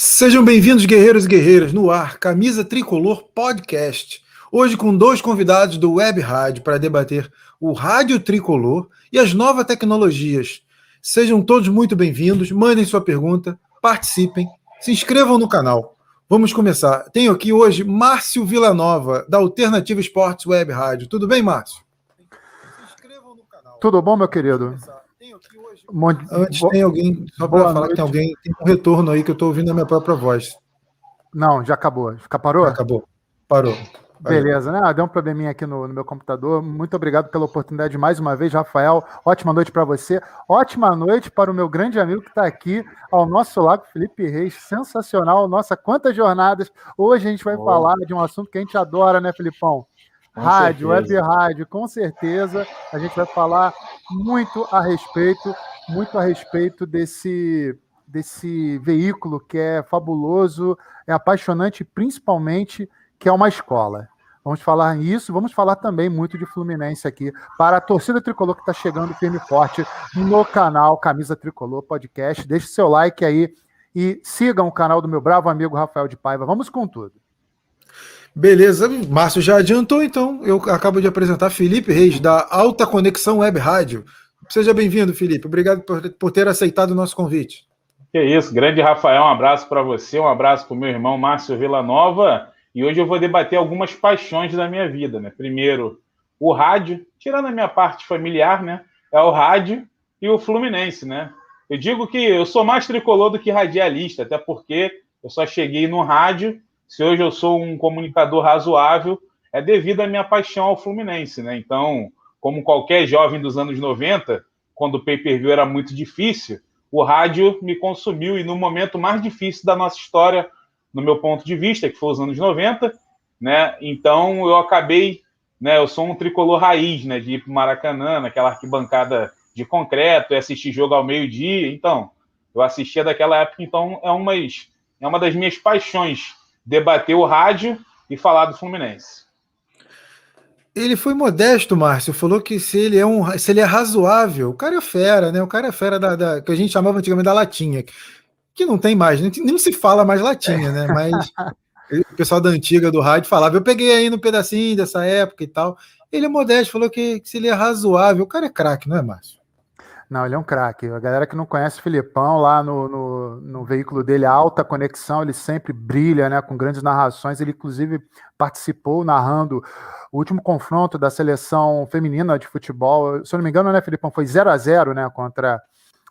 Sejam bem-vindos, guerreiros e guerreiras, no ar, Camisa Tricolor Podcast. Hoje com dois convidados do Web Rádio para debater o rádio tricolor e as novas tecnologias. Sejam todos muito bem-vindos, mandem sua pergunta, participem, se inscrevam no canal. Vamos começar. Tenho aqui hoje Márcio Villanova, da Alternativa Esportes Web Rádio. Tudo bem, Márcio? Tudo bom, meu querido? Antes tem alguém, só para falar noite. que tem alguém, tem um retorno aí que eu estou ouvindo a minha própria voz. Não, já acabou. Já parou? Acabou. Parou. Beleza, né? Ah, deu um probleminha aqui no, no, meu computador. Muito obrigado pela oportunidade mais uma vez, Rafael. Ótima noite para você. Ótima noite para o meu grande amigo que está aqui ao nosso lado, Felipe Reis. Sensacional. Nossa, quantas jornadas. Hoje a gente vai oh. falar de um assunto que a gente adora, né, Filipão? Com rádio, certeza. web rádio, com certeza. A gente vai falar muito a respeito, muito a respeito desse desse veículo que é fabuloso, é apaixonante, principalmente que é uma escola. Vamos falar isso, vamos falar também muito de Fluminense aqui, para a torcida tricolor que está chegando firme e forte no canal Camisa Tricolor Podcast. Deixe seu like aí e sigam o canal do meu bravo amigo Rafael de Paiva. Vamos com tudo. Beleza, Márcio já adiantou, então eu acabo de apresentar Felipe Reis, da Alta Conexão Web Rádio. Seja bem-vindo, Felipe. Obrigado por, por ter aceitado o nosso convite. Que isso, grande Rafael, um abraço para você, um abraço para o meu irmão Márcio Villanova e hoje eu vou debater algumas paixões da minha vida, né? Primeiro, o rádio, tirando a minha parte familiar, né? É o rádio e o Fluminense, né? Eu digo que eu sou mais tricolor do que radialista, até porque eu só cheguei no rádio. Se hoje eu sou um comunicador razoável, é devido à minha paixão ao Fluminense, né? Então, como qualquer jovem dos anos 90, quando o pay-per-view era muito difícil, o rádio me consumiu e no momento mais difícil da nossa história, no meu ponto de vista, que foi os anos 90, né? Então eu acabei, né? Eu sou um tricolor raiz, né? De ir para o Maracanã, naquela arquibancada de concreto, e assistir jogo ao meio-dia. Então, eu assistia daquela época, então é, umas, é uma das minhas paixões debater o rádio e falar do Fluminense. Ele foi modesto, Márcio. Falou que se ele é um, se ele é razoável, o cara é fera, né? O cara é fera da, da que a gente chamava antigamente da latinha que não tem mais, nem, nem se fala mais latinha, né? Mas o pessoal da antiga do rádio falava, eu peguei aí no pedacinho dessa época e tal. Ele é modesto, falou que, que se ele é razoável, o cara é craque, não é, Márcio? Não, ele é um craque. A galera que não conhece o Filipão, lá no, no, no, veículo dele, alta conexão, ele sempre brilha, né? Com grandes narrações. Ele, inclusive, participou narrando o último confronto da seleção feminina de futebol. Se eu não me engano, né, Filipão? Foi 0 a 0 né? Contra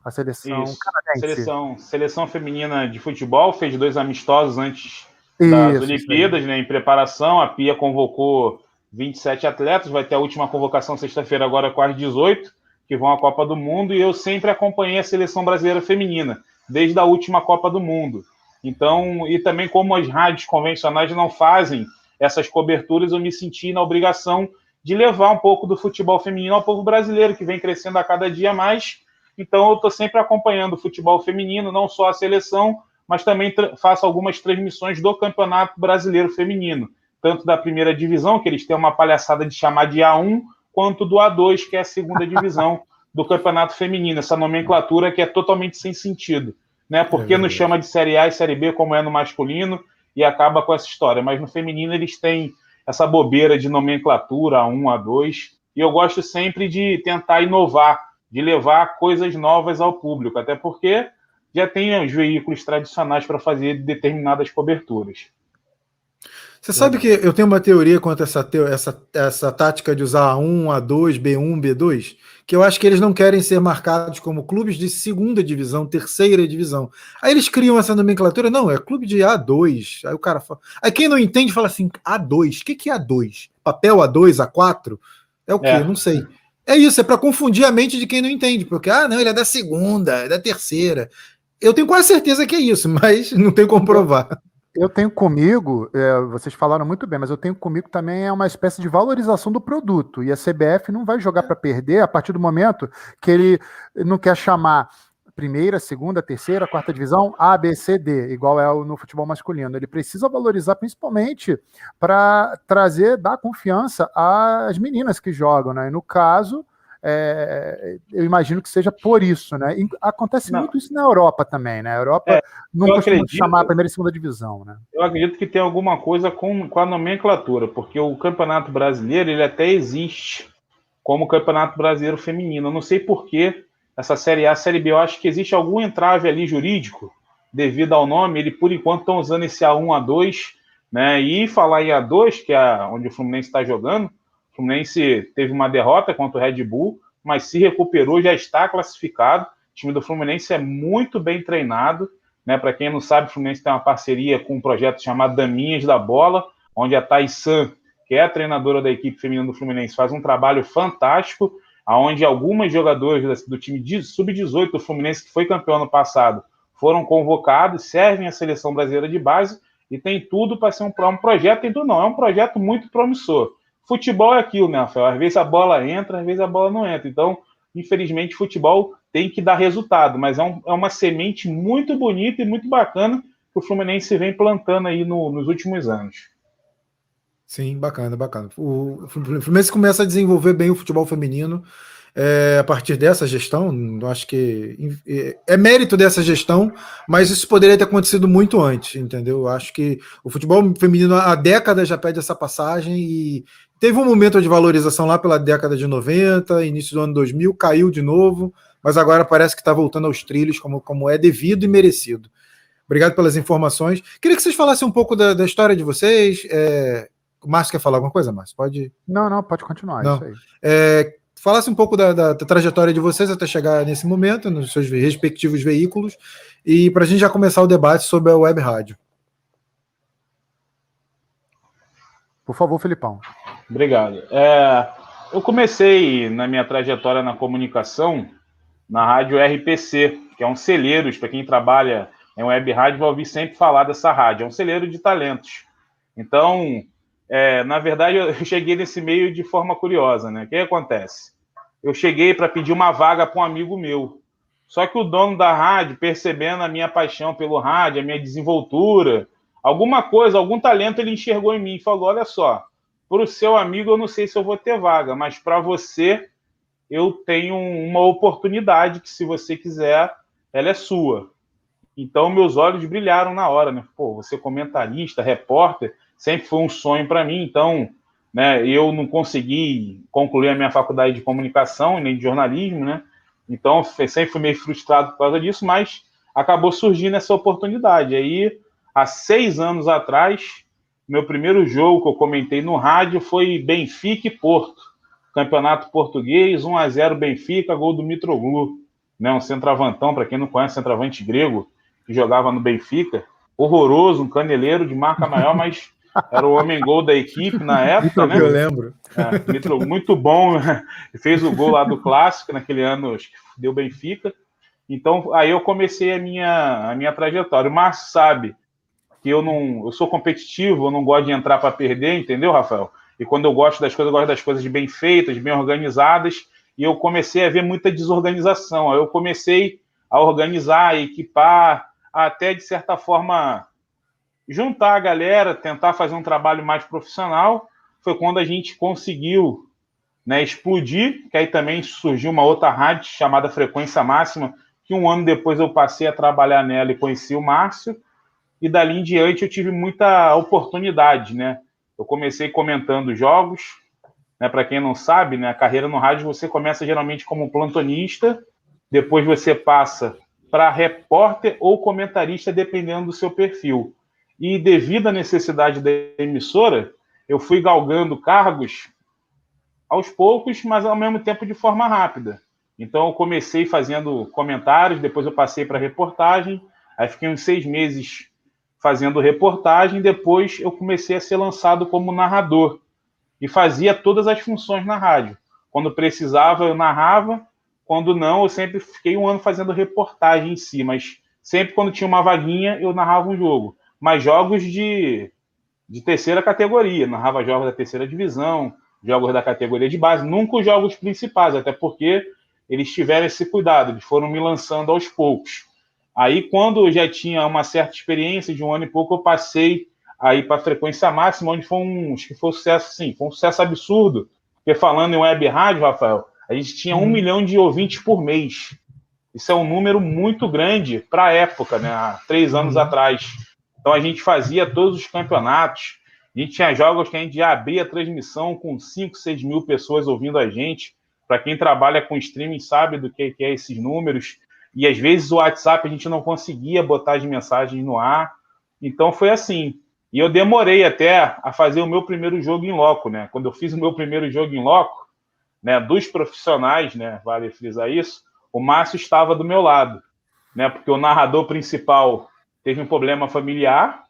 a seleção Isso. canadense. Seleção, seleção feminina de futebol fez dois amistosos antes das Isso, Olimpíadas, né, em preparação. A Pia convocou 27 atletas, vai ter a última convocação sexta-feira, agora as 18, que vão à Copa do Mundo, e eu sempre acompanhei a seleção brasileira feminina, desde a última Copa do Mundo. Então, e também como as rádios convencionais não fazem essas coberturas, eu me senti na obrigação de levar um pouco do futebol feminino ao povo brasileiro, que vem crescendo a cada dia mais então eu estou sempre acompanhando o futebol feminino, não só a seleção, mas também faço algumas transmissões do Campeonato Brasileiro Feminino, tanto da primeira divisão, que eles têm uma palhaçada de chamar de A1, quanto do A2, que é a segunda divisão do Campeonato Feminino, essa nomenclatura que é totalmente sem sentido. Né? Por que é não chama de Série A e Série B como é no masculino e acaba com essa história? Mas no feminino eles têm essa bobeira de nomenclatura A1, A2, e eu gosto sempre de tentar inovar de levar coisas novas ao público, até porque já tem os veículos tradicionais para fazer determinadas coberturas. Você sabe que eu tenho uma teoria quanto a essa, essa, essa tática de usar A1, A2, B1, B2, que eu acho que eles não querem ser marcados como clubes de segunda divisão, terceira divisão. Aí eles criam essa nomenclatura, não, é clube de A2. Aí o cara fala. Aí quem não entende fala assim: A2, o que, que é A2? Papel A2, A4? É o quê? É. Não sei. É isso, é para confundir a mente de quem não entende, porque, ah, não, ele é da segunda, é da terceira. Eu tenho quase certeza que é isso, mas não tenho como provar. Eu tenho comigo, é, vocês falaram muito bem, mas eu tenho comigo também é uma espécie de valorização do produto. E a CBF não vai jogar para perder a partir do momento que ele não quer chamar primeira, segunda, terceira, quarta divisão, A, B, C, D, igual é no futebol masculino. Ele precisa valorizar principalmente para trazer, dar confiança às meninas que jogam, né? E no caso, é, eu imagino que seja por isso, né? Acontece não. muito isso na Europa também, né? A Europa é, não costuma acredito, chamar a primeira e segunda divisão, né? Eu acredito que tem alguma coisa com, com a nomenclatura, porque o Campeonato Brasileiro ele até existe como Campeonato Brasileiro Feminino. Eu não sei por que essa Série A, Série B, eu acho que existe algum entrave ali jurídico devido ao nome. Ele, por enquanto, estão usando esse A1, A2, né? E falar em A2, que é onde o Fluminense está jogando, Fluminense teve uma derrota contra o Red Bull, mas se recuperou, já está classificado. O time do Fluminense é muito bem treinado. Né? Para quem não sabe, o Fluminense tem uma parceria com um projeto chamado Daminhas da Bola, onde a Taisan, que é a treinadora da equipe feminina do Fluminense, faz um trabalho fantástico, aonde algumas jogadoras do time sub-18 do Fluminense, que foi campeão ano passado, foram convocados, servem à seleção brasileira de base e tem tudo para ser um, um projeto, tudo não, é um projeto muito promissor futebol é aquilo, né, Rafael? Às vezes a bola entra, às vezes a bola não entra. Então, infelizmente, futebol tem que dar resultado, mas é, um, é uma semente muito bonita e muito bacana que o Fluminense vem plantando aí no, nos últimos anos. Sim, bacana, bacana. O Fluminense começa a desenvolver bem o futebol feminino é, a partir dessa gestão. Acho que é, é mérito dessa gestão, mas isso poderia ter acontecido muito antes, entendeu? Acho que o futebol feminino há décadas já pede essa passagem e Teve um momento de valorização lá pela década de 90, início do ano 2000, caiu de novo, mas agora parece que está voltando aos trilhos como, como é devido e merecido. Obrigado pelas informações. Queria que vocês falassem um pouco da, da história de vocês. É... O Márcio quer falar alguma coisa, Márcio? Pode. Não, não, pode continuar. Não. É, falasse um pouco da, da, da, trajetória de vocês até chegar nesse momento, nos seus respectivos veículos, e para a gente já começar o debate sobre a web rádio. Por favor, Felipão. Obrigado. É, eu comecei na minha trajetória na comunicação na rádio RPC, que é um celeiro, para quem trabalha em web rádio vai ouvir sempre falar dessa rádio, é um celeiro de talentos. Então, é, na verdade, eu cheguei nesse meio de forma curiosa, né? O que acontece? Eu cheguei para pedir uma vaga para um amigo meu. Só que o dono da rádio, percebendo a minha paixão pelo rádio, a minha desenvoltura, alguma coisa, algum talento ele enxergou em mim e falou: olha só, para o seu amigo eu não sei se eu vou ter vaga, mas para você eu tenho uma oportunidade que, se você quiser, ela é sua. Então, meus olhos brilharam na hora, né? Pô, você comentarista, repórter, sempre foi um sonho para mim. Então, né, eu não consegui concluir a minha faculdade de comunicação nem de jornalismo, né? Então, sempre fui meio frustrado por causa disso, mas acabou surgindo essa oportunidade. Aí, há seis anos atrás, meu primeiro jogo que eu comentei no rádio foi Benfica e Porto. Campeonato Português, 1 a 0 Benfica, gol do Mitroglou. Né, um centroavantão, para quem não conhece, centroavante grego, que jogava no Benfica. Horroroso, um caneleiro de marca maior, mas era o homem-gol da equipe na época, né? Eu lembro. É, Mitro, muito bom, né? fez o gol lá do Clássico, naquele ano, acho que deu Benfica. Então, aí eu comecei a minha, a minha trajetória. O Márcio sabe que eu não. Eu sou competitivo, eu não gosto de entrar para perder, entendeu, Rafael? E quando eu gosto das coisas, eu gosto das coisas bem feitas, bem organizadas, e eu comecei a ver muita desorganização. Aí eu comecei a organizar, a equipar, até de certa forma juntar a galera, tentar fazer um trabalho mais profissional. Foi quando a gente conseguiu né, explodir, que aí também surgiu uma outra rádio chamada Frequência Máxima, que um ano depois eu passei a trabalhar nela e conheci o Márcio e dali em diante eu tive muita oportunidade, né? Eu comecei comentando jogos, né? Para quem não sabe, né? A carreira no rádio você começa geralmente como plantonista, depois você passa para repórter ou comentarista, dependendo do seu perfil. E devido à necessidade da emissora, eu fui galgando cargos aos poucos, mas ao mesmo tempo de forma rápida. Então eu comecei fazendo comentários, depois eu passei para reportagem, aí fiquei uns seis meses fazendo reportagem. Depois eu comecei a ser lançado como narrador e fazia todas as funções na rádio. Quando precisava, eu narrava. Quando não, eu sempre fiquei um ano fazendo reportagem em si, mas sempre quando tinha uma vaguinha, eu narrava um jogo. Mas jogos de, de terceira categoria, narrava jogos da terceira divisão, jogos da categoria de base, nunca os jogos principais, até porque eles tiveram esse cuidado, eles foram me lançando aos poucos. Aí, quando eu já tinha uma certa experiência, de um ano e pouco, eu passei aí para a frequência máxima, onde foi um, acho que foi um sucesso, sim, foi um sucesso absurdo. Porque falando em web rádio, Rafael, a gente tinha um hum. milhão de ouvintes por mês. Isso é um número muito grande para a época, né? Há três anos uhum. atrás. Então a gente fazia todos os campeonatos. A gente tinha jogos que a gente já abria a transmissão com 5, 6 mil pessoas ouvindo a gente. Para quem trabalha com streaming sabe do que, que é esses números. E às vezes o WhatsApp a gente não conseguia botar as mensagens no ar. Então foi assim. E eu demorei até a fazer o meu primeiro jogo em loco, né? Quando eu fiz o meu primeiro jogo em loco, né, dos profissionais, né, vale frisar isso, o Márcio estava do meu lado, né, porque o narrador principal teve um problema familiar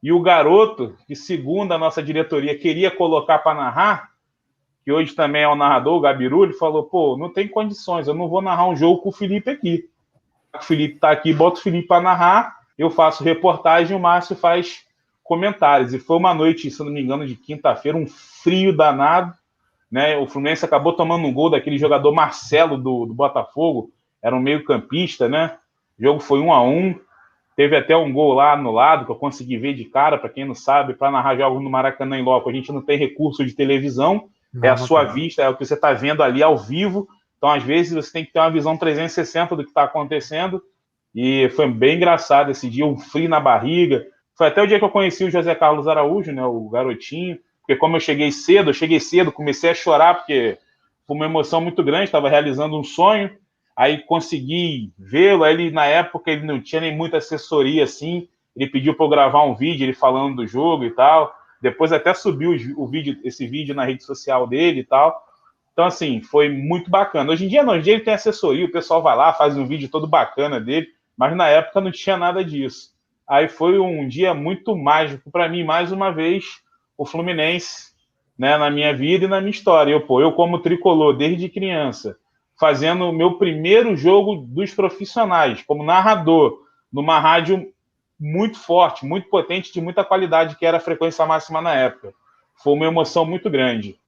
e o garoto, que segundo a nossa diretoria queria colocar para narrar, que hoje também é o narrador, o Gabiru, ele falou: pô, não tem condições, eu não vou narrar um jogo com o Felipe aqui. O Felipe está aqui, bota o Felipe para narrar, eu faço reportagem, o Márcio faz comentários. E foi uma noite, se não me engano, de quinta-feira, um frio danado. Né? O Fluminense acabou tomando um gol daquele jogador Marcelo do, do Botafogo, era um meio-campista, né? O jogo foi um a um. Teve até um gol lá no lado que eu consegui ver de cara, para quem não sabe, para narrar jogos no Maracanã em loco. A gente não tem recurso de televisão, não, é a sua vista, é o que você está vendo ali ao vivo. Então, às vezes, você tem que ter uma visão 360 do que está acontecendo. E foi bem engraçado esse dia, um frio na barriga. Foi até o dia que eu conheci o José Carlos Araújo, né, o garotinho, porque como eu cheguei cedo, eu cheguei cedo, comecei a chorar, porque foi uma emoção muito grande, estava realizando um sonho aí consegui vê-lo. Ele, na época, ele não tinha nem muita assessoria assim. Ele pediu para eu gravar um vídeo, ele falando do jogo e tal. Depois até subiu o vídeo, esse vídeo na rede social dele e tal. Então, assim, foi muito bacana. Hoje em dia, não, hoje em dia ele tem assessoria, o pessoal vai lá, faz um vídeo todo bacana dele, mas na época não tinha nada disso. Aí foi um dia muito mágico para mim, mais uma vez, o Fluminense, né, na minha vida e na minha história. Eu, pô, eu como tricolor desde criança, fazendo o meu primeiro jogo dos profissionais, como narrador, numa rádio muito forte, muito potente, de muita qualidade, que era a frequência máxima na época. Foi uma emoção muito grande.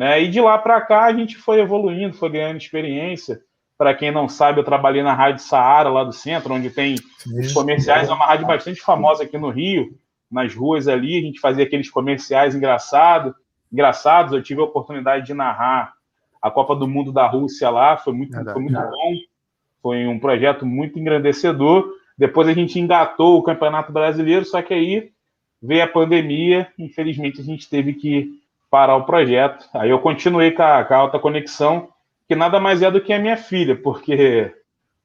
Né? E de lá para cá a gente foi evoluindo, foi ganhando experiência. Para quem não sabe, eu trabalhei na Rádio Saara, lá do centro, onde tem os comerciais. É uma rádio bastante famosa aqui no Rio, nas ruas ali. A gente fazia aqueles comerciais engraçados. engraçados. Eu tive a oportunidade de narrar a Copa do Mundo da Rússia lá, foi muito, foi muito bom, foi um projeto muito engrandecedor. Depois a gente engatou o Campeonato Brasileiro, só que aí veio a pandemia, infelizmente a gente teve que parar o projeto. Aí eu continuei com a, com a alta conexão, que nada mais é do que a minha filha, porque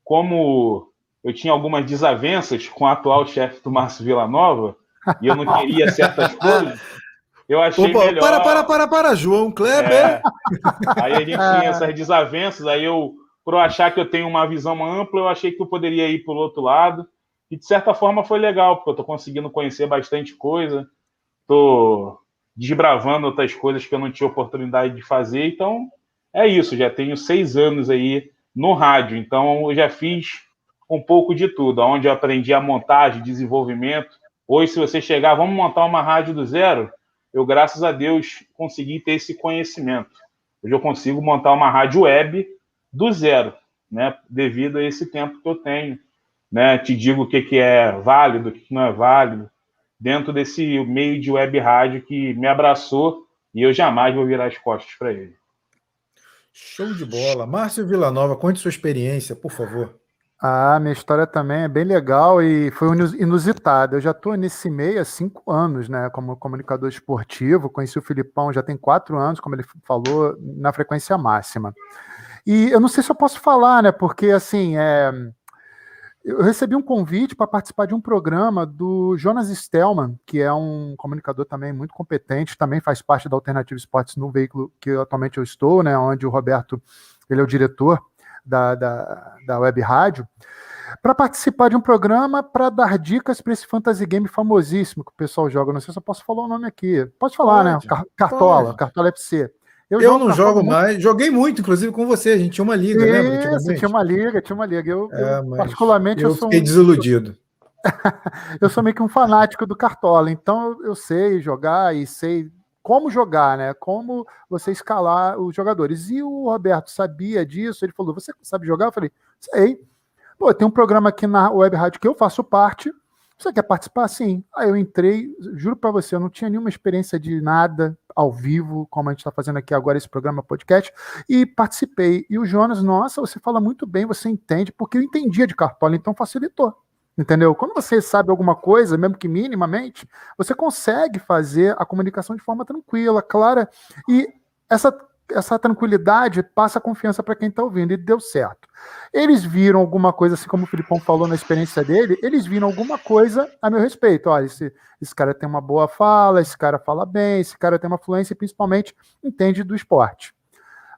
como eu tinha algumas desavenças com o atual chefe do Márcio Villanova, e eu não queria certas coisas, eu achei Opa, melhor. Para, para, para, para, João Kleber. É. Aí a gente tinha essas desavenças, aí eu, por achar que eu tenho uma visão ampla, eu achei que eu poderia ir para o outro lado. E de certa forma foi legal, porque eu estou conseguindo conhecer bastante coisa, estou desbravando outras coisas que eu não tinha oportunidade de fazer. Então, é isso, já tenho seis anos aí no rádio, então eu já fiz um pouco de tudo, onde eu aprendi a montagem, desenvolvimento. Hoje, se você chegar, vamos montar uma rádio do zero, eu, graças a Deus, consegui ter esse conhecimento. Hoje eu consigo montar uma rádio web do zero, né? Devido a esse tempo que eu tenho. Né? Te digo o que, que é válido, o que, que não é válido, dentro desse meio de web rádio que me abraçou e eu jamais vou virar as costas para ele. Show de bola. Márcio Villanova, conte sua experiência, por favor. Ah, minha história também é bem legal e foi inusitada. Eu já estou nesse meio há cinco anos, né, como comunicador esportivo. Conheci o Filipão já tem quatro anos, como ele falou, na frequência máxima. E eu não sei se eu posso falar, né, porque assim, é, eu recebi um convite para participar de um programa do Jonas Stelman, que é um comunicador também muito competente, também faz parte da Alternativa Esportes no veículo que atualmente eu estou, né, onde o Roberto ele é o diretor da, da, da web rádio, para participar de um programa para dar dicas para esse fantasy game famosíssimo que o pessoal joga. Não sei se eu posso falar o nome aqui. Pode falar, né? pode, né? Cartola, pode. Cartola FC. Eu, eu não jogo mais, joguei muito, inclusive com você. A gente tinha uma liga, lembra? Tinha uma liga, tinha uma liga. Eu, é, eu particularmente, eu, eu sou fiquei um... desiludido. eu sou meio que um fanático do Cartola, então eu sei jogar e sei como jogar, né? Como você escalar os jogadores. E o Roberto sabia disso, ele falou: Você sabe jogar? Eu falei: Sei. Pô, tem um programa aqui na Web Rádio que eu faço parte, Você quer participar? Sim. Aí eu entrei, juro para você, eu não tinha nenhuma experiência de nada ao vivo, como a gente está fazendo aqui agora esse programa podcast, e participei. E o Jonas, nossa, você fala muito bem, você entende, porque eu entendia de cartola, então facilitou. Entendeu? Quando você sabe alguma coisa, mesmo que minimamente, você consegue fazer a comunicação de forma tranquila, clara, e essa essa tranquilidade passa confiança para quem está ouvindo, e deu certo. Eles viram alguma coisa, assim como o Filipão falou na experiência dele, eles viram alguma coisa a meu respeito. Olha, esse, esse cara tem uma boa fala, esse cara fala bem, esse cara tem uma fluência e principalmente entende do esporte.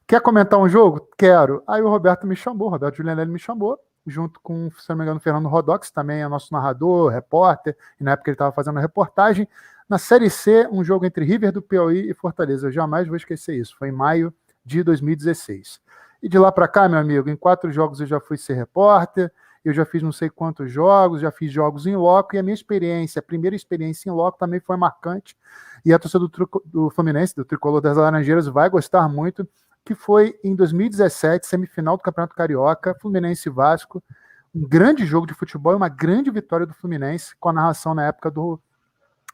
Quer comentar um jogo? Quero. Aí o Roberto me chamou, o Roberto Julianelli me chamou, junto com, se não me engano, o Fernando Rodox, também é nosso narrador, repórter, e na época ele estava fazendo a reportagem. Na Série C, um jogo entre River do Piauí e Fortaleza. Eu jamais vou esquecer isso. Foi em maio de 2016. E de lá para cá, meu amigo, em quatro jogos eu já fui ser repórter, eu já fiz não sei quantos jogos, já fiz jogos em loco, e a minha experiência, a primeira experiência em loco também foi marcante. E a torcida do, do Fluminense, do Tricolor das Laranjeiras, vai gostar muito, que foi em 2017, semifinal do Campeonato Carioca, Fluminense Vasco. Um grande jogo de futebol e uma grande vitória do Fluminense, com a narração na época do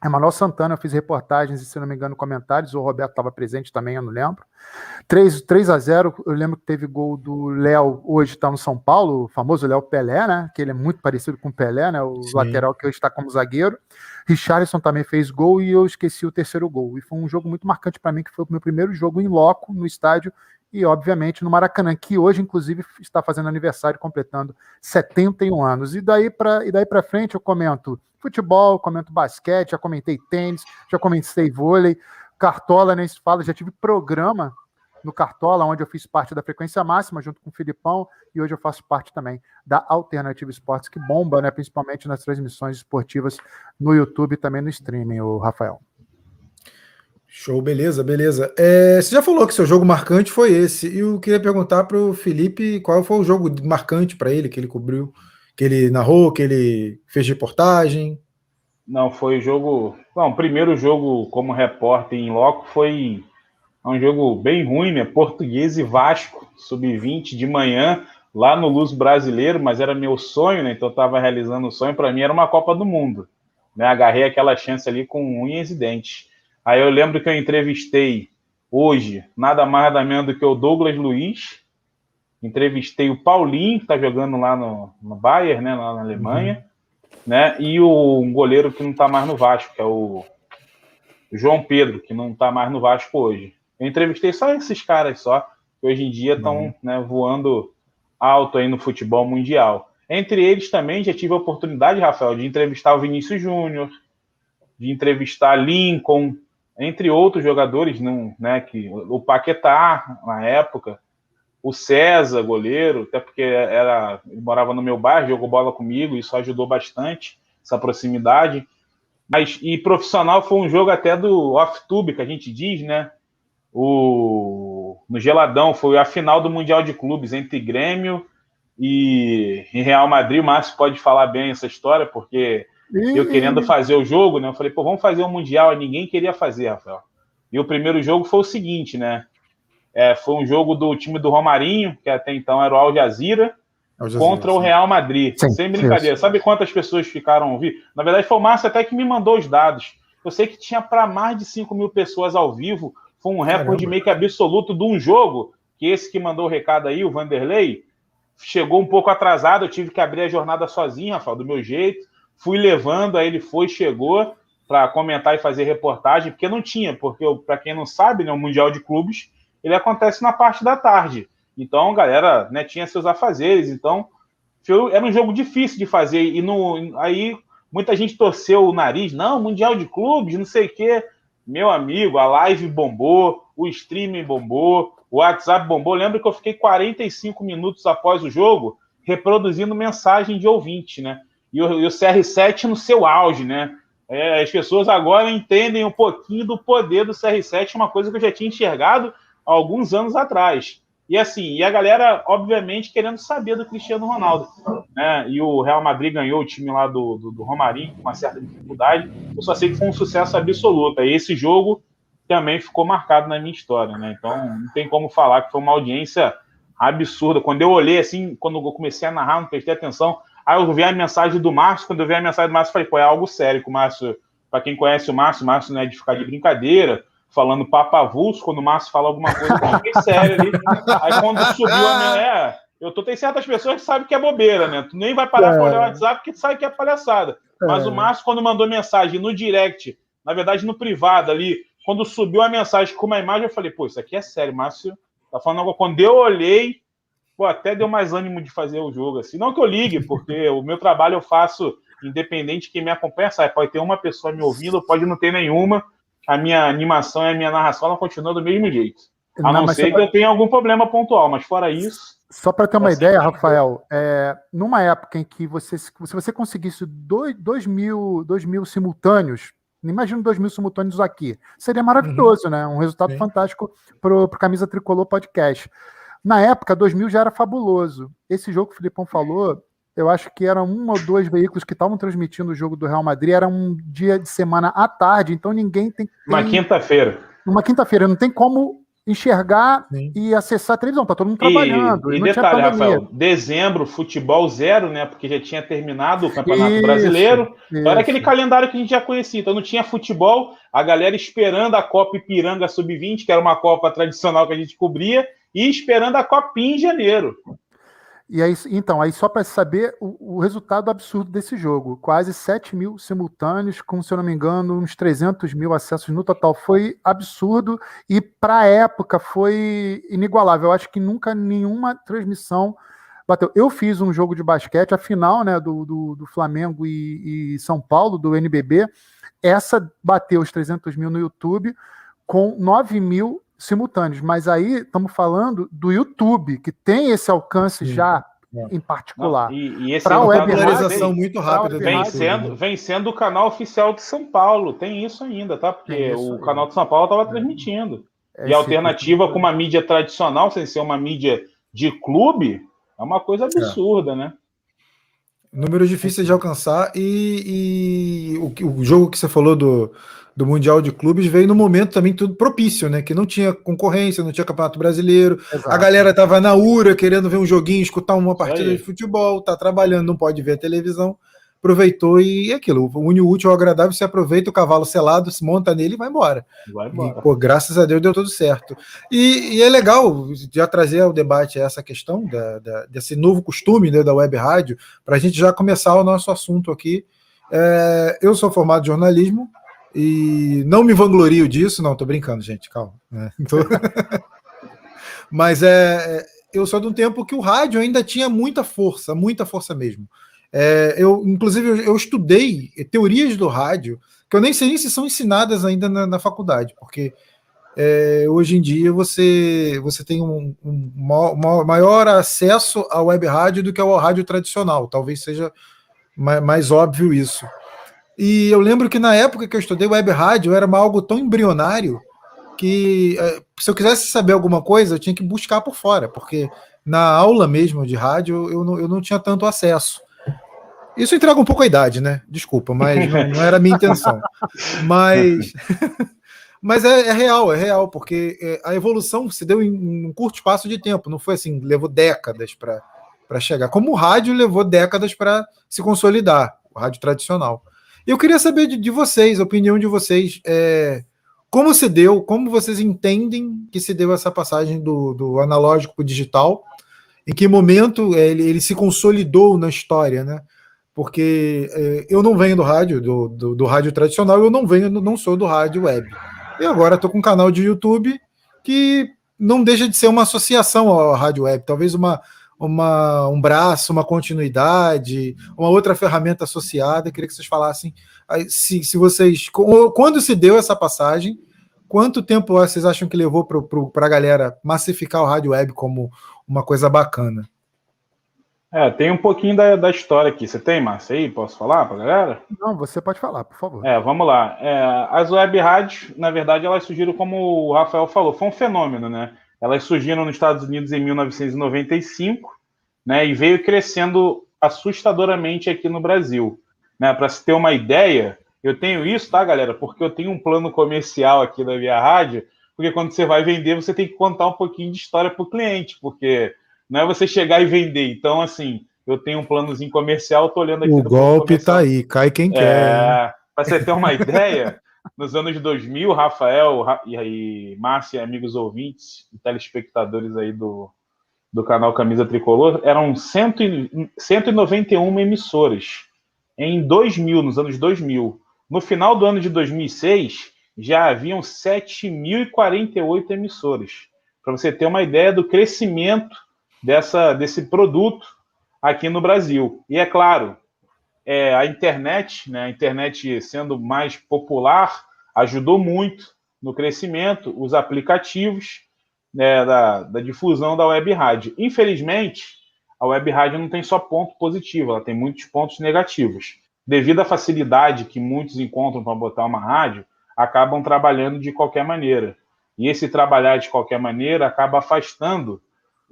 Emanuel Santana, eu fiz reportagens e, se não me engano, comentários. O Roberto estava presente também, eu não lembro. 3, 3 a 0 eu lembro que teve gol do Léo, hoje está no São Paulo, o famoso Léo Pelé, né? Que ele é muito parecido com o Pelé, né? O Sim. lateral que hoje está como zagueiro. Richarlison também fez gol e eu esqueci o terceiro gol. E foi um jogo muito marcante para mim, que foi o meu primeiro jogo em loco no estádio e, obviamente, no Maracanã, que hoje, inclusive, está fazendo aniversário, completando 71 anos. E daí para frente eu comento futebol, comento basquete, já comentei tênis, já comentei vôlei, Cartola nem se fala, já tive programa no Cartola, onde eu fiz parte da frequência máxima, junto com o Filipão, e hoje eu faço parte também da Alternativa Esportes, que bomba, né, principalmente nas transmissões esportivas no YouTube e também no streaming, o Rafael. Show, beleza, beleza. É, você já falou que seu jogo marcante foi esse, e eu queria perguntar para o Felipe qual foi o jogo marcante para ele, que ele cobriu, que ele narrou, que ele fez reportagem. Não, foi o jogo. Bom, o primeiro jogo como repórter em loco foi um jogo bem ruim, né? Português e Vasco, sub-20 de manhã, lá no Luz Brasileiro, mas era meu sonho, né? Então eu estava realizando o sonho. Para mim era uma Copa do Mundo. Né? Agarrei aquela chance ali com unhas e dentes. Aí eu lembro que eu entrevistei hoje nada mais nada menos do que o Douglas Luiz. Entrevistei o Paulinho, que está jogando lá no, no Bayern, né, lá na Alemanha, uhum. né? E o um goleiro que não está mais no Vasco, que é o João Pedro, que não está mais no Vasco hoje. Eu entrevistei só esses caras só, que hoje em dia estão uhum. né, voando alto aí no futebol mundial. Entre eles também já tive a oportunidade, Rafael, de entrevistar o Vinícius Júnior, de entrevistar Lincoln, entre outros jogadores, não, né, que o Paquetá na época, o César, goleiro, até porque era, morava no meu bairro, jogou bola comigo, isso ajudou bastante essa proximidade. Mas e profissional foi um jogo até do off-tube que a gente diz, né? O no Geladão foi a final do Mundial de Clubes entre Grêmio e, e Real Madrid. O Márcio pode falar bem essa história porque eu querendo fazer o jogo, né? Eu falei, pô, vamos fazer um Mundial. E ninguém queria fazer, Rafael. E o primeiro jogo foi o seguinte, né? É, foi um jogo do time do Romarinho, que até então era o Al Jazeera, Al Jazeera contra sim. o Real Madrid. Sim, Sem brincadeira. Sim. Sabe quantas pessoas ficaram ao vivo? Na verdade, foi o Márcio até que me mandou os dados. Eu sei que tinha para mais de 5 mil pessoas ao vivo. Foi um recorde meio que absoluto de um jogo, que esse que mandou o recado aí, o Vanderlei, chegou um pouco atrasado. Eu tive que abrir a jornada sozinho, Rafael, do meu jeito fui levando, aí ele foi, chegou para comentar e fazer reportagem, porque não tinha, porque para quem não sabe, né, o Mundial de Clubes ele acontece na parte da tarde. Então, a galera né, tinha seus afazeres, então foi, era um jogo difícil de fazer. E no, aí muita gente torceu o nariz, não, Mundial de Clubes, não sei o quê. Meu amigo, a live bombou, o streaming bombou, o WhatsApp bombou. Lembra que eu fiquei 45 minutos após o jogo reproduzindo mensagem de ouvinte, né? E o, e o CR7 no seu auge, né? É, as pessoas agora entendem um pouquinho do poder do CR7, uma coisa que eu já tinha enxergado há alguns anos atrás. E assim, e a galera, obviamente, querendo saber do Cristiano Ronaldo. Né? E o Real Madrid ganhou o time lá do, do, do Romarinho com uma certa dificuldade. Eu só sei que foi um sucesso absoluto. E esse jogo também ficou marcado na minha história. Né? Então, não tem como falar que foi uma audiência absurda. Quando eu olhei assim, quando eu comecei a narrar, não prestei atenção, Aí eu vi a mensagem do Márcio, quando eu vi a mensagem do Márcio, eu falei, pô, é algo sério que o Márcio, para quem conhece o Márcio, o Márcio não é de ficar de brincadeira, falando papavulso, quando o Márcio fala alguma coisa, eu fiquei sério ali. Aí quando subiu a minha. É, eu tô, tem certas pessoas que sabem que é bobeira, né? Tu nem vai parar é. para olhar o WhatsApp porque tu sabe que é palhaçada. É. Mas o Márcio, quando mandou mensagem no direct, na verdade no privado ali, quando subiu a mensagem com uma imagem, eu falei, pô, isso aqui é sério, Márcio tá falando algo. Quando eu olhei, pô, até deu mais ânimo de fazer o jogo assim. Não que eu ligue, porque o meu trabalho eu faço independente de quem me acompanha, sabe? Pode ter uma pessoa me ouvindo, pode não ter nenhuma. A minha animação e a minha narração ela continua do mesmo jeito. A não, não ser que eu tenha algum problema pontual, mas fora isso. Só para ter uma assim, ideia, Rafael, é, numa época em que você, se você conseguisse dois, dois, mil, dois mil simultâneos, imagina dois mil simultâneos aqui, seria maravilhoso, uhum. né? Um resultado Sim. fantástico para o Camisa Tricolor Podcast. Na época, 2000 já era fabuloso. Esse jogo que o Filipão falou, eu acho que eram um ou dois veículos que estavam transmitindo o jogo do Real Madrid, era um dia de semana à tarde, então ninguém tem. tem... Uma quinta-feira. Uma quinta-feira, não tem como enxergar Sim. e acessar a televisão. Tá todo mundo trabalhando. E, e detalhe, Rafael, dezembro, futebol zero, né? Porque já tinha terminado o Campeonato isso, Brasileiro. Isso. Era aquele calendário que a gente já conhecia. Então não tinha futebol, a galera esperando a Copa Ipiranga Sub-20, que era uma Copa tradicional que a gente cobria, e esperando a Copinha em janeiro. E aí, então, aí só para saber o, o, resultado absurdo desse jogo: quase 7 mil simultâneos, com, se eu não me engano, uns 300 mil acessos no total. Foi absurdo e, para a época, foi inigualável. Eu acho que nunca nenhuma transmissão bateu. Eu fiz um jogo de basquete, a final né, do, do, do Flamengo e, e São Paulo, do NBB. Essa bateu os 300 mil no YouTube, com 9 mil simultâneos, mas aí estamos falando do YouTube, que tem esse alcance Sim. já é. em particular. Não, e, e esse é uma popularização muito rápida. Vem sendo, vem sendo o canal oficial de São Paulo, tem isso ainda, tá? Porque o canal de São Paulo estava transmitindo. É, e a alternativa com uma mídia tradicional, sem ser uma mídia de clube, é uma coisa absurda, é. né? Número difícil de alcançar e, e o, o jogo que você falou do, do Mundial de Clubes veio no momento também tudo propício, né? Que não tinha concorrência, não tinha Campeonato Brasileiro, Exato. a galera tava na URA querendo ver um joguinho, escutar uma partida de futebol, tá trabalhando, não pode ver a televisão, aproveitou e é aquilo, o único útil ao agradável, você aproveita o cavalo selado, se monta nele e vai embora. Vai embora. E, pô, graças a Deus deu tudo certo. E, e, é legal já trazer ao debate essa questão da, da, desse novo costume né, da web rádio, para a gente já começar o nosso assunto aqui. É, eu sou formado em jornalismo, e não me vanglorio disso, não, tô brincando, gente, calma. Né? Tô... Mas é, é, eu sou de um tempo que o rádio ainda tinha muita força, muita força mesmo. É, eu, inclusive, eu, eu, estudei teorias do rádio, que eu nem sei nem se são ensinadas ainda na, na faculdade, porque é, hoje em dia você, você tem um, um, maior acesso à web rádio do que ao rádio tradicional. Talvez seja mais, mais óbvio isso. E eu lembro que na época que eu estudei web rádio era algo tão embrionário que eh, se eu quisesse saber alguma coisa eu tinha que buscar por fora, porque na aula mesmo de rádio eu não, eu não tinha tanto acesso. Isso entrega um pouco a idade, né? Desculpa, mas não, não era a minha intenção. Mas, mas é, é, real, é real, porque eh, a evolução se deu em um curto espaço de tempo, não foi assim, levou décadas para chegar. Como o rádio levou décadas para se consolidar, o rádio tradicional. Eu queria saber de, de vocês, a opinião de vocês. É, como se deu, como vocês entendem que se deu essa passagem do, do analógico para o digital? Em que momento ele, ele, se consolidou na história, né? Porque é, eu não venho do rádio, do, do, do, rádio tradicional, eu não venho, não sou do rádio web. E agora estou com um canal de YouTube que não deixa de ser uma associação ao rádio web, talvez uma, uma, um braço, uma continuidade, uma outra ferramenta associada. Eu queria que vocês falassem se, se vocês. Quando se deu essa passagem, quanto tempo vocês acham que levou para a galera massificar o rádio web como uma coisa bacana? É, tem um pouquinho da, da história aqui. Você tem, Márcio, aí? Posso falar para a galera? Não, você pode falar, por favor. É, vamos lá. É, as web rádios, na verdade, elas surgiram como o Rafael falou, foi um fenômeno, né? Elas surgiram nos Estados Unidos em 1995, né? E veio crescendo assustadoramente aqui no Brasil. Né? Para se ter uma ideia, eu tenho isso, tá, galera? Porque eu tenho um plano comercial aqui da Via Rádio, porque quando você vai vender, você tem que contar um pouquinho de história para o cliente, porque não é você chegar e vender. Então, assim, eu tenho um planozinho comercial, tô olhando aqui. O golpe tá aí, cai quem é, quer. Para você ter uma ideia, nos anos 2000, Rafael e aí, Márcia, amigos ouvintes e telespectadores aí do, do canal Camisa Tricolor, eram 100, 191 emissoras. Em 2000, nos anos 2000. No final do ano de 2006, já haviam 7.048 emissoras. Para você ter uma ideia do crescimento dessa, desse produto aqui no Brasil. E é claro, é, a internet, né, a internet sendo mais popular, ajudou muito no crescimento, os aplicativos né, da, da, difusão da web rádio. Infelizmente, a web rádio não tem só ponto positivo, ela tem muitos pontos negativos. Devido à facilidade que muitos encontram para botar uma rádio, acabam trabalhando de qualquer maneira. E esse trabalhar de qualquer maneira acaba afastando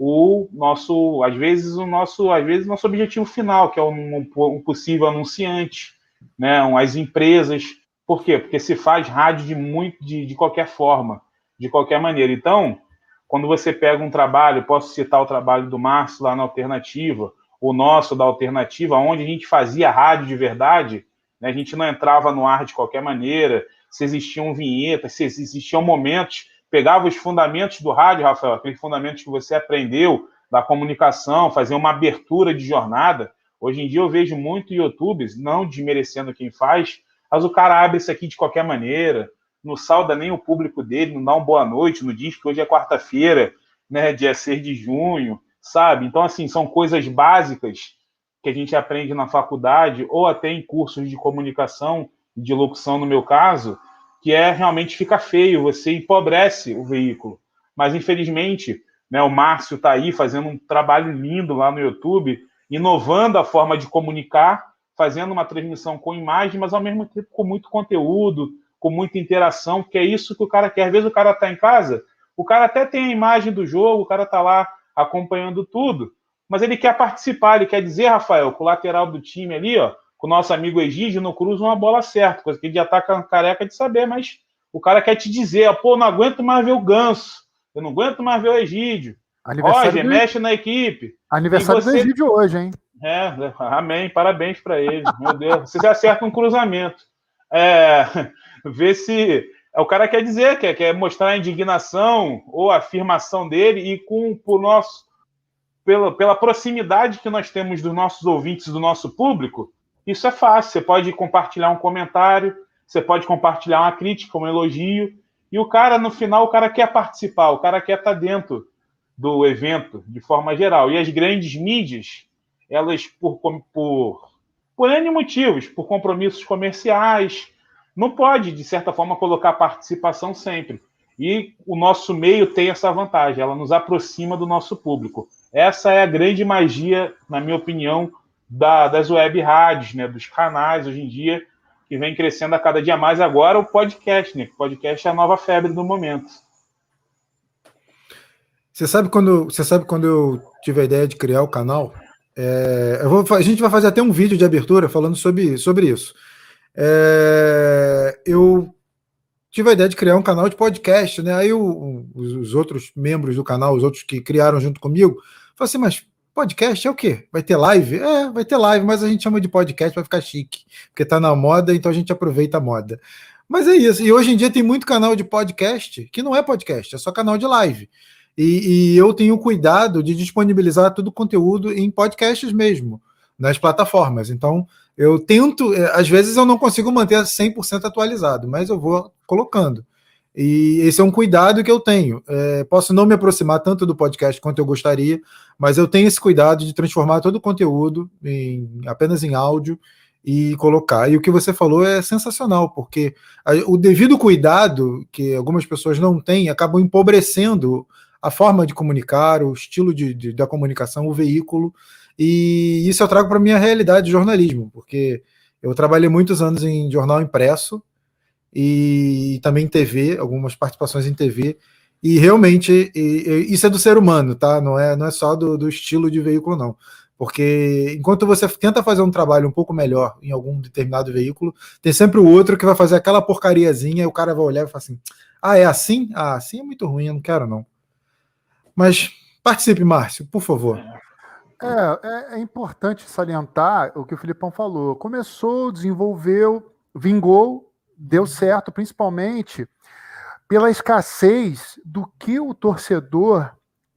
o nosso, às vezes o nosso, às vezes nosso objetivo final, que é um, um possível anunciante, né, as empresas. Por quê? Porque se faz rádio de muito, de, de qualquer forma, de qualquer maneira. Então, quando você pega um trabalho, posso citar o trabalho do Márcio lá na Alternativa, o nosso da Alternativa, onde a gente fazia rádio de verdade, né, a gente não entrava no ar de qualquer maneira, se existiam vinhetas, se existiam momentos, pegava os fundamentos do rádio, Rafael, aqueles fundamentos que você aprendeu da comunicação, fazer uma abertura de jornada. Hoje em dia eu vejo muito YouTubes, não desmerecendo quem faz, mas o cara abre isso aqui de qualquer maneira, não salda nem o público dele, não dá uma boa noite, não diz que hoje é quarta-feira, né, dia 6 de junho, sabe? Então, assim, são coisas básicas que a gente aprende na faculdade ou até em cursos de comunicação de locução no meu caso, que é realmente fica feio, você empobrece o veículo. Mas infelizmente, né, o Márcio está aí fazendo um trabalho lindo lá no YouTube, inovando a forma de comunicar, fazendo uma transmissão com imagem, mas ao mesmo tempo com muito conteúdo, com muita interação, que é isso que o cara quer. Às vezes o cara está em casa, o cara até tem a imagem do jogo, o cara está lá acompanhando tudo, mas ele quer participar, ele quer dizer, Rafael, com o lateral do time ali, ó, com o nosso amigo Egídio não cruza uma bola certa, coisa que ele já tá careca de saber, mas o cara quer te dizer, pô, não aguento mais ver o Ganso, eu não aguento mais ver o Egídio. Roger, do... mexe na equipe. Aniversário você... do Egídio hoje, hein? É, amém, parabéns para ele. Meu Deus, vocês acertam um cruzamento. É, ver se o cara quer dizer, quer, quer mostrar a indignação ou a afirmação dele e com por nosso pela, pela proximidade que nós temos dos nossos ouvintes, do nosso público, isso é fácil. Você pode compartilhar um comentário, você pode compartilhar uma crítica, um elogio, e o cara, no final, o cara quer participar, o cara quer estar dentro do evento, de forma geral. E as grandes mídias, elas, por, por, por N motivos, por compromissos comerciais, não pode, de certa forma, colocar participação sempre. E o nosso meio tem essa vantagem, ela nos aproxima do nosso público. Essa é a grande magia, na minha opinião, da, das web rádios, né, dos canais hoje em dia, que vem crescendo a cada dia mais. Agora o podcast, né? O podcast é a nova febre do momento. Você sabe quando, você sabe quando eu tive a ideia de criar o canal? É, vou, a gente vai fazer até um vídeo de abertura falando sobre, sobre isso. É, eu tive a ideia de criar um canal de podcast, né? Aí os, os, outros membros do canal, os outros que criaram junto comigo, falaram assim, mas Podcast é o quê? Vai ter live? É, vai ter live, mas a gente chama de podcast para ficar chique, porque tá na moda, então a gente aproveita a moda. Mas é isso. E hoje em dia tem muito canal de podcast que não é podcast, é só canal de live. E, e eu tenho cuidado de disponibilizar todo o conteúdo em podcasts mesmo, nas plataformas. Então, eu tento, é, às vezes eu não consigo manter 100% atualizado, mas eu vou colocando. E esse é um cuidado que eu tenho. É, posso não me aproximar tanto do podcast quanto eu gostaria, mas eu tenho esse cuidado de transformar todo o conteúdo em, apenas em áudio e colocar. E o que você falou é sensacional, porque a, o devido cuidado que algumas pessoas não têm acabam empobrecendo a forma de comunicar, o estilo de, de da comunicação, o veículo. E isso eu trago para a minha realidade de jornalismo, porque eu trabalhei muitos anos em jornal impresso e também TV, algumas participações em TV. E realmente e, e, isso é do ser humano, tá? Não é, não é só do, do, estilo de veículo, não. Porque enquanto você tenta fazer um trabalho um pouco melhor em algum determinado veículo, tem sempre o outro que vai fazer aquela porcariazinha e o cara vai olhar e falar assim: ah, é assim? Ah, assim é muito ruim, eu não quero, não. Mas participe, Márcio, por favor. É, é, é, importante salientar o que o Filipão falou. Começou, desenvolveu, vingou, deu certo, principalmente pela escassez do que o torcedor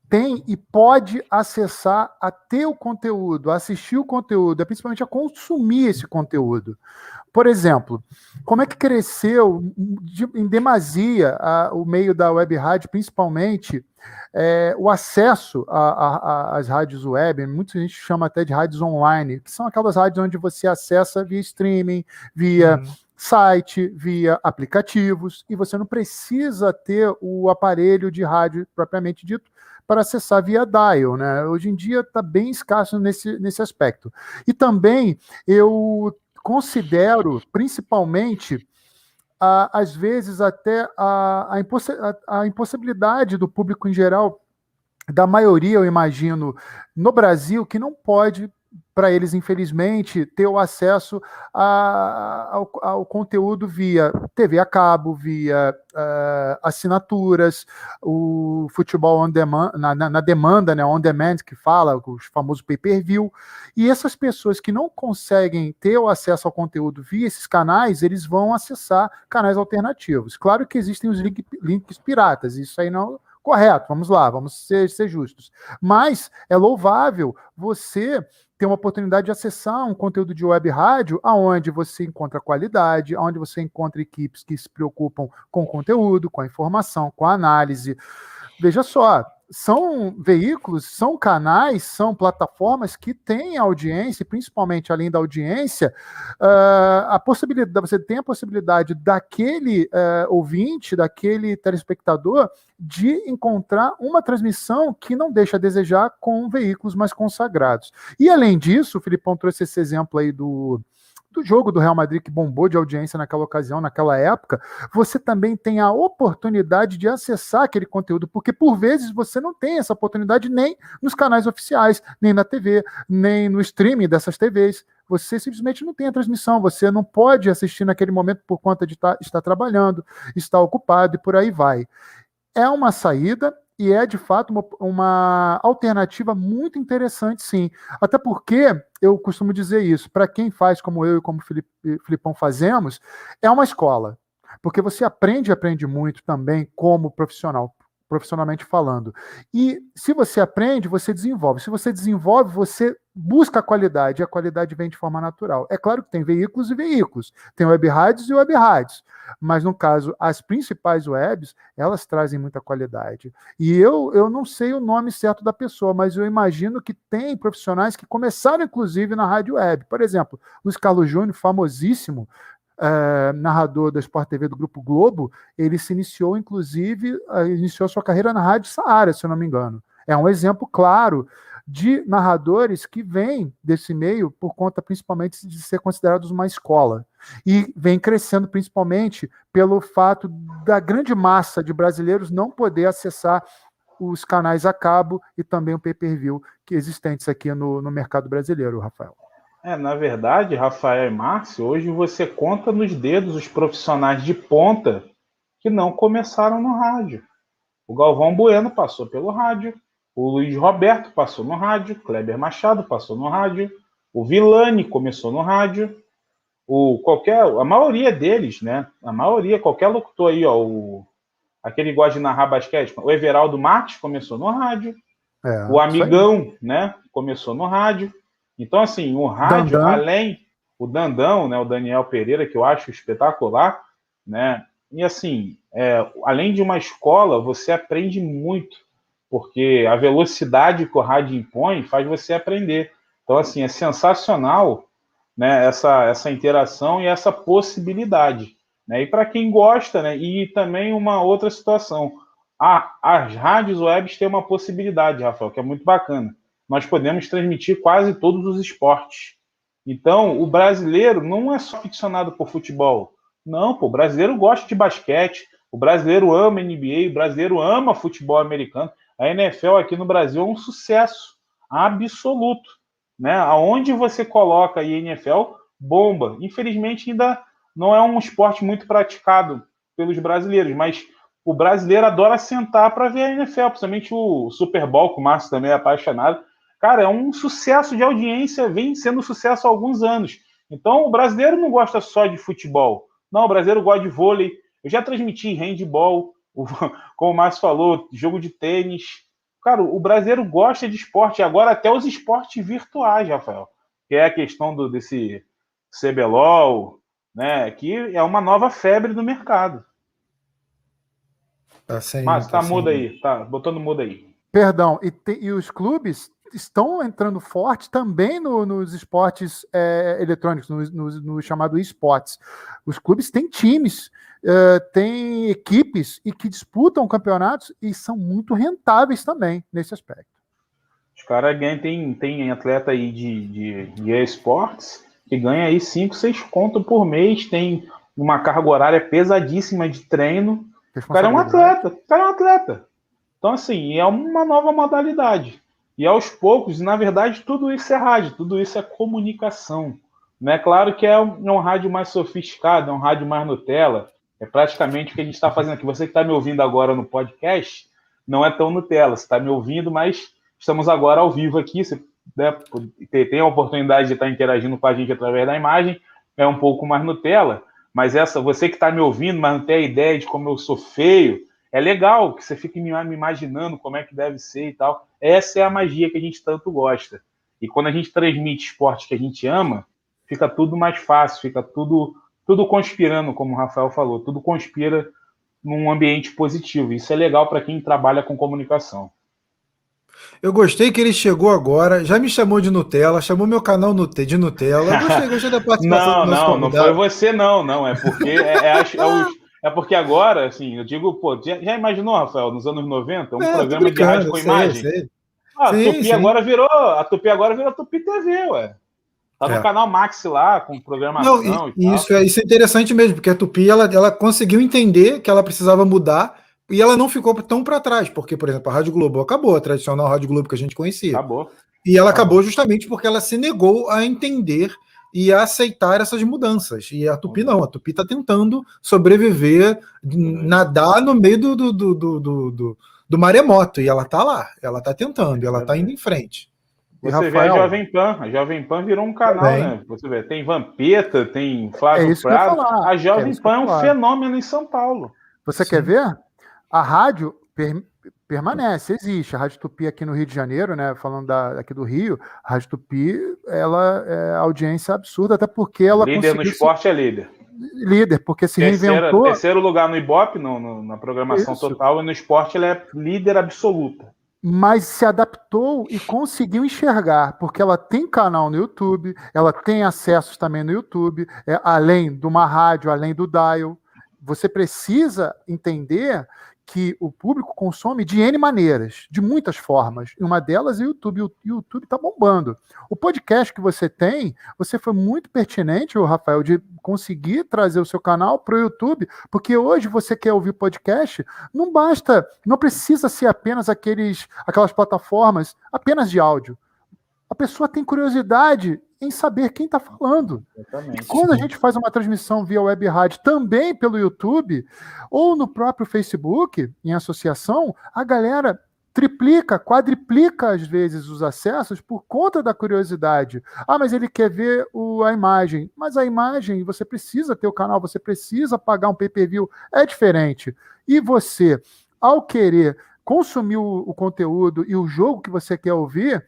tem e pode acessar a ter o conteúdo, assistir o conteúdo, é principalmente a consumir esse conteúdo. Por exemplo, como é que cresceu em demasia a, o meio da web rádio, principalmente é, o acesso às rádios web, muita gente chama até de rádios online, que são aquelas rádios onde você acessa via streaming, via uhum. Site, via aplicativos, e você não precisa ter o aparelho de rádio propriamente dito para acessar via dial, né? Hoje em dia está bem escasso nesse, nesse aspecto. E também eu considero, principalmente, a, às vezes até a, a, a, a impossibilidade do público em geral, da maioria, eu imagino, no Brasil, que não pode para eles, infelizmente, ter o acesso a, ao, ao, conteúdo via TV a cabo, via uh, assinaturas, o futebol demand, na, na, na, demanda, né, on demand, que fala, o famoso pay-per-view. E essas pessoas que não conseguem ter o acesso ao conteúdo via esses canais, eles vão acessar canais alternativos. Claro que existem os link, links piratas, isso aí não correto, vamos lá, vamos ser, ser justos. Mas é louvável você ter uma oportunidade de acessar um conteúdo de web rádio aonde você encontra qualidade, aonde você encontra equipes que se preocupam com o conteúdo, com a informação, com a análise. Veja só, são veículos, são canais, são plataformas que têm audiência, principalmente além da audiência, uh, a possibilidade, você tem a possibilidade daquele uh, ouvinte, daquele telespectador, de encontrar uma transmissão que não deixa a desejar com veículos mais consagrados. E além disso, o Filipão trouxe esse exemplo aí do do jogo do Real Madrid que bombou de audiência naquela ocasião, naquela época, você também tem a oportunidade de acessar aquele conteúdo, porque por vezes você não tem essa oportunidade nem nos canais oficiais, nem na TV, nem no streaming dessas TVs. Você simplesmente não tem a transmissão, você não pode assistir naquele momento por conta de tá, estar trabalhando, estar ocupado e por aí vai. É uma saída, e é de fato uma, uma, alternativa muito interessante, sim. Até porque eu costumo dizer isso, para quem faz como eu e como o Felipe, Filipão fazemos, é uma escola. Porque você aprende aprende muito também como profissional profissionalmente falando. E se você aprende, você desenvolve. Se você desenvolve, você busca a qualidade, e a qualidade vem de forma natural. É claro que tem veículos e veículos, tem web rádios e web rádios, mas no caso, as principais webs, elas trazem muita qualidade. E eu, eu não sei o nome certo da pessoa, mas eu imagino que tem profissionais que começaram, inclusive, na rádio web. Por exemplo, Luiz Carlos Júnior, famosíssimo, é, narrador da Sport TV do Grupo Globo, ele se iniciou, inclusive, iniciou sua carreira na Rádio Saara, se eu não me engano. É um exemplo claro de narradores que vêm desse meio por conta principalmente de ser considerados uma escola. E vem crescendo principalmente pelo fato da grande massa de brasileiros não poder acessar os canais a cabo e também o pay-per-view que existentes aqui no, no mercado brasileiro, Rafael. É, na verdade, Rafael e Márcio, hoje você conta nos dedos os profissionais de ponta que não começaram no rádio. O Galvão Bueno passou pelo rádio, o Luiz Roberto passou no rádio, Kleber Machado passou no rádio, o Vilani começou no rádio, o qualquer, a maioria deles, né? A maioria, qualquer locutor aí, ó, o, aquele que gosta de narrar basquete, o Everaldo Marques começou no rádio, é, o Amigão, né? Começou no rádio. Então, assim, o rádio, Dandão. além o Dandão, né, o Daniel Pereira, que eu acho espetacular, né? E assim, é, além de uma escola, você aprende muito, porque a velocidade que o rádio impõe faz você aprender. Então, assim, é sensacional né, essa, essa interação e essa possibilidade. Né? E para quem gosta, né, e também uma outra situação. A, as rádios webs têm uma possibilidade, Rafael, que é muito bacana nós podemos transmitir quase todos os esportes. Então, o brasileiro não é só ficcionado por futebol. Não, pô, o brasileiro gosta de basquete, o brasileiro ama NBA, o brasileiro ama futebol americano. A NFL aqui no Brasil é um sucesso absoluto. Né? Aonde você coloca a NFL, bomba. Infelizmente, ainda não é um esporte muito praticado pelos brasileiros, mas o brasileiro adora sentar para ver a NFL, principalmente o Super Bowl, que o Márcio também é apaixonado. Cara, é um sucesso de audiência, vem sendo um sucesso há alguns anos. Então, o brasileiro não gosta só de futebol. Não, o brasileiro gosta de vôlei. Eu já transmiti handball, como o Márcio falou, jogo de tênis. Cara, o brasileiro gosta de esporte, agora até os esportes virtuais, Rafael. Que é a questão do, desse CBLOL, né? Que é uma nova febre do mercado. Tá sem, Mas tá, tá mudo aí, tá botando mudo aí. Perdão, e, te, e os clubes estão entrando forte também no, nos esportes é, eletrônicos, no, no, no, chamado esportes. Os clubes têm times, é, têm equipes e que disputam campeonatos e são muito rentáveis também nesse aspecto. Os caras ganham, tem, tem atleta aí de, de, de esportes que ganha aí 5, 6 conto por mês, tem uma carga horária pesadíssima de treino. O cara é um atleta, o cara é um atleta. Então, assim, é uma nova modalidade. E aos poucos, na verdade, tudo isso é rádio, tudo isso é comunicação. Né? Claro que é um, é um rádio mais sofisticado, é um rádio mais Nutella. É praticamente o que a gente está fazendo aqui. Você que está me ouvindo agora no podcast, não é tão Nutella. Você está me ouvindo, mas estamos agora ao vivo aqui. Você né, tem a oportunidade de estar tá interagindo com a gente através da imagem. É um pouco mais Nutella. Mas essa, você que está me ouvindo, mas não tem a ideia de como eu sou feio, é legal que você fique me imaginando como é que deve ser e tal. Essa é a magia que a gente tanto gosta. E quando a gente transmite esporte que a gente ama, fica tudo mais fácil, fica tudo tudo conspirando, como o Rafael falou, tudo conspira num ambiente positivo. Isso é legal para quem trabalha com comunicação. Eu gostei que ele chegou agora, já me chamou de Nutella, chamou meu canal de Nutella. Eu gostei, gostei da participação. não, não, não foi você, não, não. É porque é, é, é, é os, é porque agora, assim, eu digo, pô, já, já imaginou, Rafael, nos anos 90, um é, programa de rádio com sei, imagem? Sei. Ah, a sim, Tupi sim. agora virou, a Tupi agora virou Tupi TV, ué. Tá no é. canal Max lá, com programação Não, e, e isso, é, isso é interessante mesmo, porque a Tupi, ela, ela conseguiu entender que ela precisava mudar e ela não ficou tão para trás, porque, por exemplo, a Rádio Globo acabou, a tradicional Rádio Globo que a gente conhecia. Acabou. E ela acabou, acabou justamente porque ela se negou a entender e a aceitar essas mudanças. E a Tupi não, a Tupi está tentando sobreviver, nadar no meio do, do, do, do, do, do maremoto, e ela está lá, ela está tentando, ela está indo em frente. Você Rafael, vê a Jovem Pan, a Jovem Pan virou um canal, né? Você vê, tem Vampeta, tem Flávio é Prado. A Jovem é Pan é um fenômeno em São Paulo. Você Sim. quer ver? A rádio permanece, existe. A Rádio Tupi aqui no Rio de Janeiro, né? Falando da, aqui do Rio, a Rádio Tupi, ela é audiência absurda, até porque ela. Líder no esporte se... é líder. Líder, porque se Terceira, reinventou. Terceiro lugar no Ibope, no, no, na programação Isso. total, e no esporte ela é líder absoluta. Mas se adaptou e conseguiu enxergar, porque ela tem canal no YouTube, ela tem acessos também no YouTube, é, além de uma rádio, além do dial. Você precisa entender que o público consome de N maneiras, de muitas formas. E uma delas é o YouTube. O YouTube está bombando. O podcast que você tem, você foi muito pertinente, Rafael, de conseguir trazer o seu canal para o YouTube, porque hoje você quer ouvir podcast, não basta, não precisa ser apenas aqueles, aquelas plataformas apenas de áudio. A pessoa tem curiosidade em saber quem está falando. Exatamente. E quando a gente faz uma transmissão via web rádio também pelo YouTube ou no próprio Facebook, em associação, a galera triplica, quadriplica às vezes os acessos por conta da curiosidade. Ah, mas ele quer ver o, a imagem. Mas a imagem, você precisa ter o canal, você precisa pagar um pay-per-view, é diferente. E você, ao querer consumir o, o conteúdo e o jogo que você quer ouvir,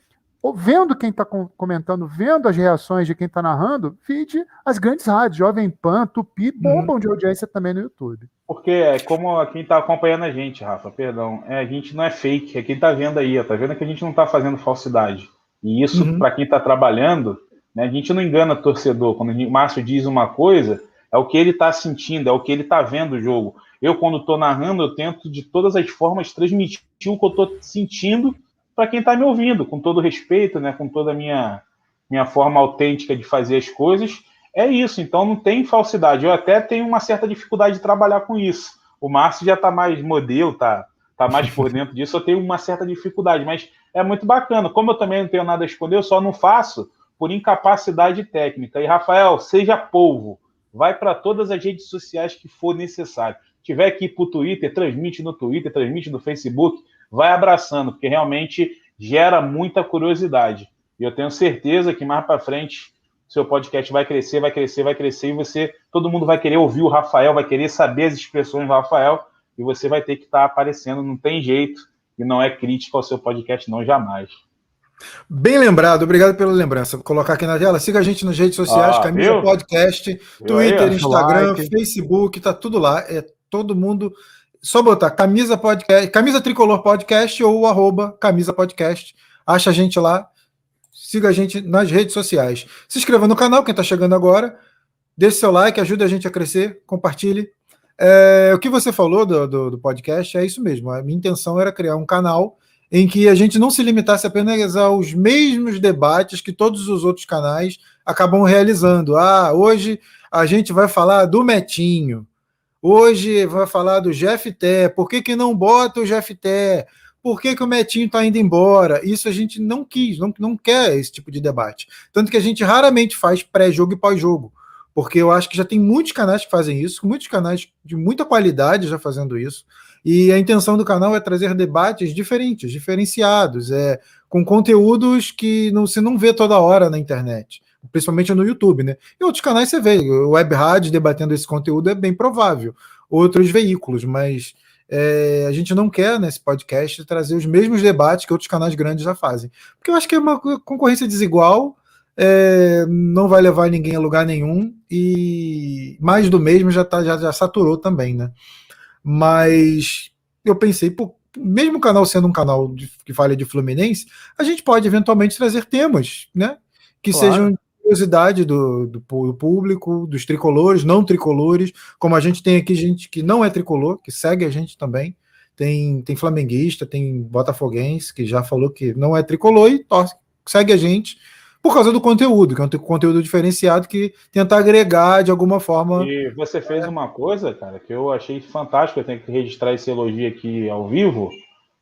vendo quem está comentando, vendo as reações de quem está narrando, vide as grandes rádios, Jovem Pan, Tupi, uhum. bombam uhum. de audiência também no YouTube. Porque é como quem está acompanhando a gente, Rafa, perdão, é, a gente não é fake, é quem está vendo aí, está vendo que a gente não está fazendo falsidade. E isso, uhum. para quem está trabalhando, né, a gente não engana torcedor. Quando o Márcio diz uma coisa, é o que ele está sentindo, é o que ele está vendo o jogo. Eu, quando estou narrando, eu tento de todas as formas transmitir o que eu estou sentindo para quem está me ouvindo, com todo respeito, né, com toda a minha, minha forma autêntica de fazer as coisas. É isso, então não tem falsidade. Eu até tenho uma certa dificuldade de trabalhar com isso. O Márcio já está mais modelo, tá, tá mais por dentro disso, eu tenho uma certa dificuldade, mas é muito bacana. Como eu também não tenho nada a esconder, eu só não faço por incapacidade técnica. E Rafael, seja polvo, vai para todas as redes sociais que for necessário. Tiver que ir para o Twitter, transmite no Twitter, transmite no Facebook, vai abraçando, porque realmente gera muita curiosidade. E eu tenho certeza que mais para frente seu podcast vai crescer, vai crescer, vai crescer, e você, todo mundo vai querer ouvir o Rafael, vai querer saber as expressões do Rafael, e você vai ter que estar tá aparecendo, não tem jeito, e não é crítica ao seu podcast, não, jamais. Bem lembrado, obrigado pela lembrança. Vou colocar aqui na tela. Siga a gente nas redes sociais, ah, Camisa viu? Podcast, Twitter, Instagram, like. Facebook, tá tudo lá. É todo mundo. Só botar Camisa Podcast, Camisa Tricolor Podcast ou arroba Camisa Podcast. Acha a gente lá. Siga a gente nas redes sociais. Se inscreva no canal, quem está chegando agora. Deixe seu like, ajude a gente a crescer, compartilhe. É, o que você falou do, do, do podcast é isso mesmo. A minha intenção era criar um canal em que a gente não se limitasse apenas aos mesmos debates que todos os outros canais acabam realizando. Ah, hoje a gente vai falar do Metinho. Hoje vai falar do GFT. Por que, que não bota o GFT? Por que, que o Metinho está indo embora? Isso a gente não quis, não, não quer esse tipo de debate. Tanto que a gente raramente faz pré-jogo e pós-jogo. Porque eu acho que já tem muitos canais que fazem isso, muitos canais de muita qualidade já fazendo isso. E a intenção do canal é trazer debates diferentes, diferenciados, é, com conteúdos que não, você não vê toda hora na internet, principalmente no YouTube, né? Em outros canais você vê, o Web Rádio debatendo esse conteúdo é bem provável, outros veículos, mas é, a gente não quer nesse podcast trazer os mesmos debates que outros canais grandes já fazem, porque eu acho que é uma concorrência desigual. É, não vai levar ninguém a lugar nenhum e mais do mesmo já, tá, já, já saturou também, né? Mas eu pensei, pô, mesmo o canal sendo um canal de, que fala de Fluminense, a gente pode eventualmente trazer temas, né? Que claro. sejam curiosidade do, do, do, público, dos tricolores, não tricolores, como a gente tem aqui gente que não é tricolor, que segue a gente também. Tem, tem flamenguista, tem botafoguense, que já falou que não é tricolor e torce, segue a gente por causa do conteúdo, que é um conteúdo diferenciado que tenta agregar de alguma forma. E você fez uma coisa, cara, que eu achei fantástico, eu tenho que registrar esse elogio aqui ao vivo.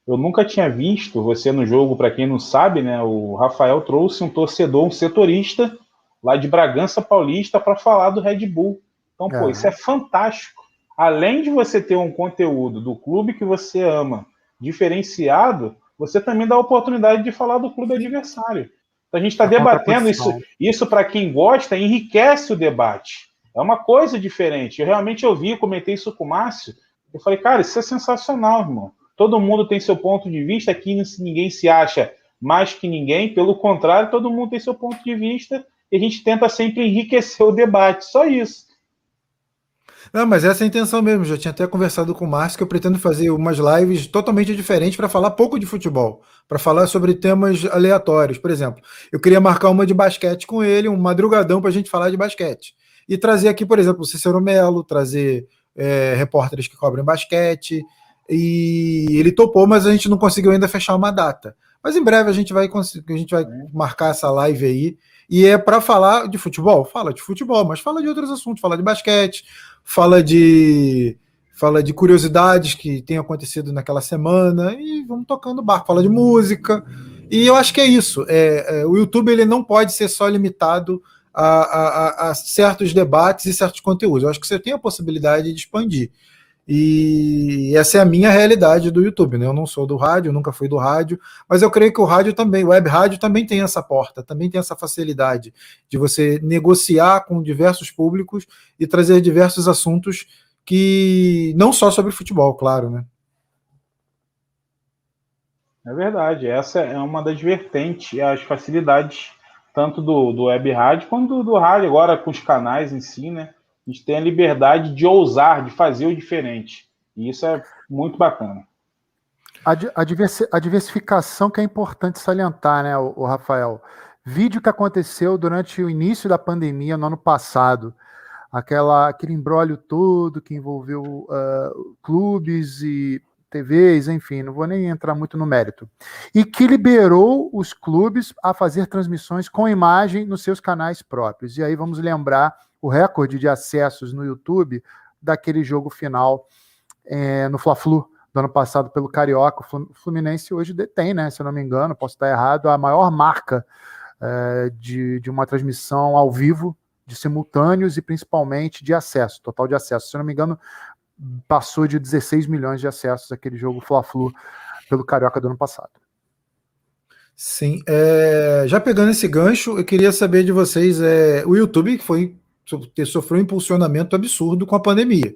Eu nunca tinha visto você no jogo, para quem não sabe, né? O Rafael trouxe um torcedor, um setorista lá de Bragança Paulista para falar do Red Bull. Então, é. pô, isso é fantástico. Além de você ter um conteúdo do clube que você ama diferenciado, você também dá a oportunidade de falar do clube adversário. Então a gente está debatendo isso. Isso para quem gosta enriquece o debate. É uma coisa diferente. Eu realmente ouvi, comentei isso com o Márcio. Eu falei, cara, isso é sensacional, irmão. Todo mundo tem seu ponto de vista. Aqui ninguém se acha mais que ninguém. Pelo contrário, todo mundo tem seu ponto de vista. E a gente tenta sempre enriquecer o debate. Só isso. Não, mas essa é a intenção mesmo. Já tinha até conversado com o Márcio que eu pretendo fazer umas lives totalmente diferentes para falar pouco de futebol, para falar sobre temas aleatórios. Por exemplo, eu queria marcar uma de basquete com ele, um madrugadão para a gente falar de basquete. E trazer aqui, por exemplo, o Cícero Melo, trazer é, repórteres que cobrem basquete. E ele topou, mas a gente não conseguiu ainda fechar uma data. Mas em breve a gente vai conseguir, a gente vai marcar essa live aí. E é para falar de futebol? Fala de futebol, mas fala de outros assuntos, fala de basquete, fala de fala de curiosidades que tem acontecido naquela semana e vamos tocando barco, fala de música. E eu acho que é isso. É, é, o YouTube ele não pode ser só limitado a, a, a, certos debates e certos conteúdos. Eu acho que você tem a possibilidade de expandir. E essa é a minha realidade do YouTube, né? Eu não sou do rádio, nunca fui do rádio, mas eu creio que o rádio também, o web rádio também tem essa porta, também tem essa facilidade de você negociar com diversos públicos e trazer diversos assuntos que não só sobre futebol, claro, né? É verdade, essa é uma das vertentes, as facilidades tanto do, do web rádio quanto do, do rádio agora com os canais em si, né? A gente tem a liberdade de ousar, de fazer o diferente. E isso é muito bacana. A, diversi a diversificação que é importante salientar, né, o, o, Rafael? Vídeo que aconteceu durante o início da pandemia no ano passado, aquela, aquele embrólio todo que envolveu uh, clubes e TVs, enfim, não vou nem entrar muito no mérito. E que liberou os clubes a fazer transmissões com imagem nos seus canais próprios. E aí vamos lembrar o recorde de acessos no YouTube daquele jogo final é, no Fla-Flu do ano passado pelo Carioca. O Fluminense hoje detém, né, se eu não me engano, posso estar errado, a maior marca é, de, de uma transmissão ao vivo, de simultâneos e principalmente de acesso, total de acesso. Se eu não me engano, passou de 16 milhões de acessos aquele jogo Fla-Flu pelo Carioca do ano passado. Sim. É, já pegando esse gancho, eu queria saber de vocês: é, o YouTube que foi sofreu um impulsionamento absurdo com a pandemia.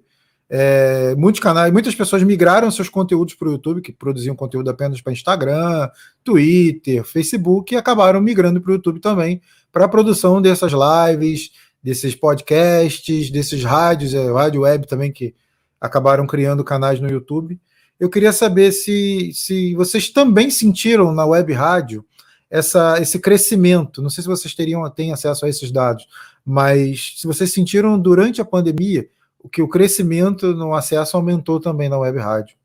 É, muitos canais, muitas pessoas migraram seus conteúdos para o YouTube, que produziam conteúdo apenas para Instagram, Twitter, Facebook, e acabaram migrando para o YouTube também para a produção dessas lives, desses podcasts, desses rádios, é, rádio web também, que acabaram criando canais no YouTube. Eu queria saber se, se vocês também sentiram na web rádio essa, esse crescimento. Não sei se vocês teriam têm acesso a esses dados, mas se vocês sentiram durante a pandemia o que o crescimento no acesso aumentou também na web rádio.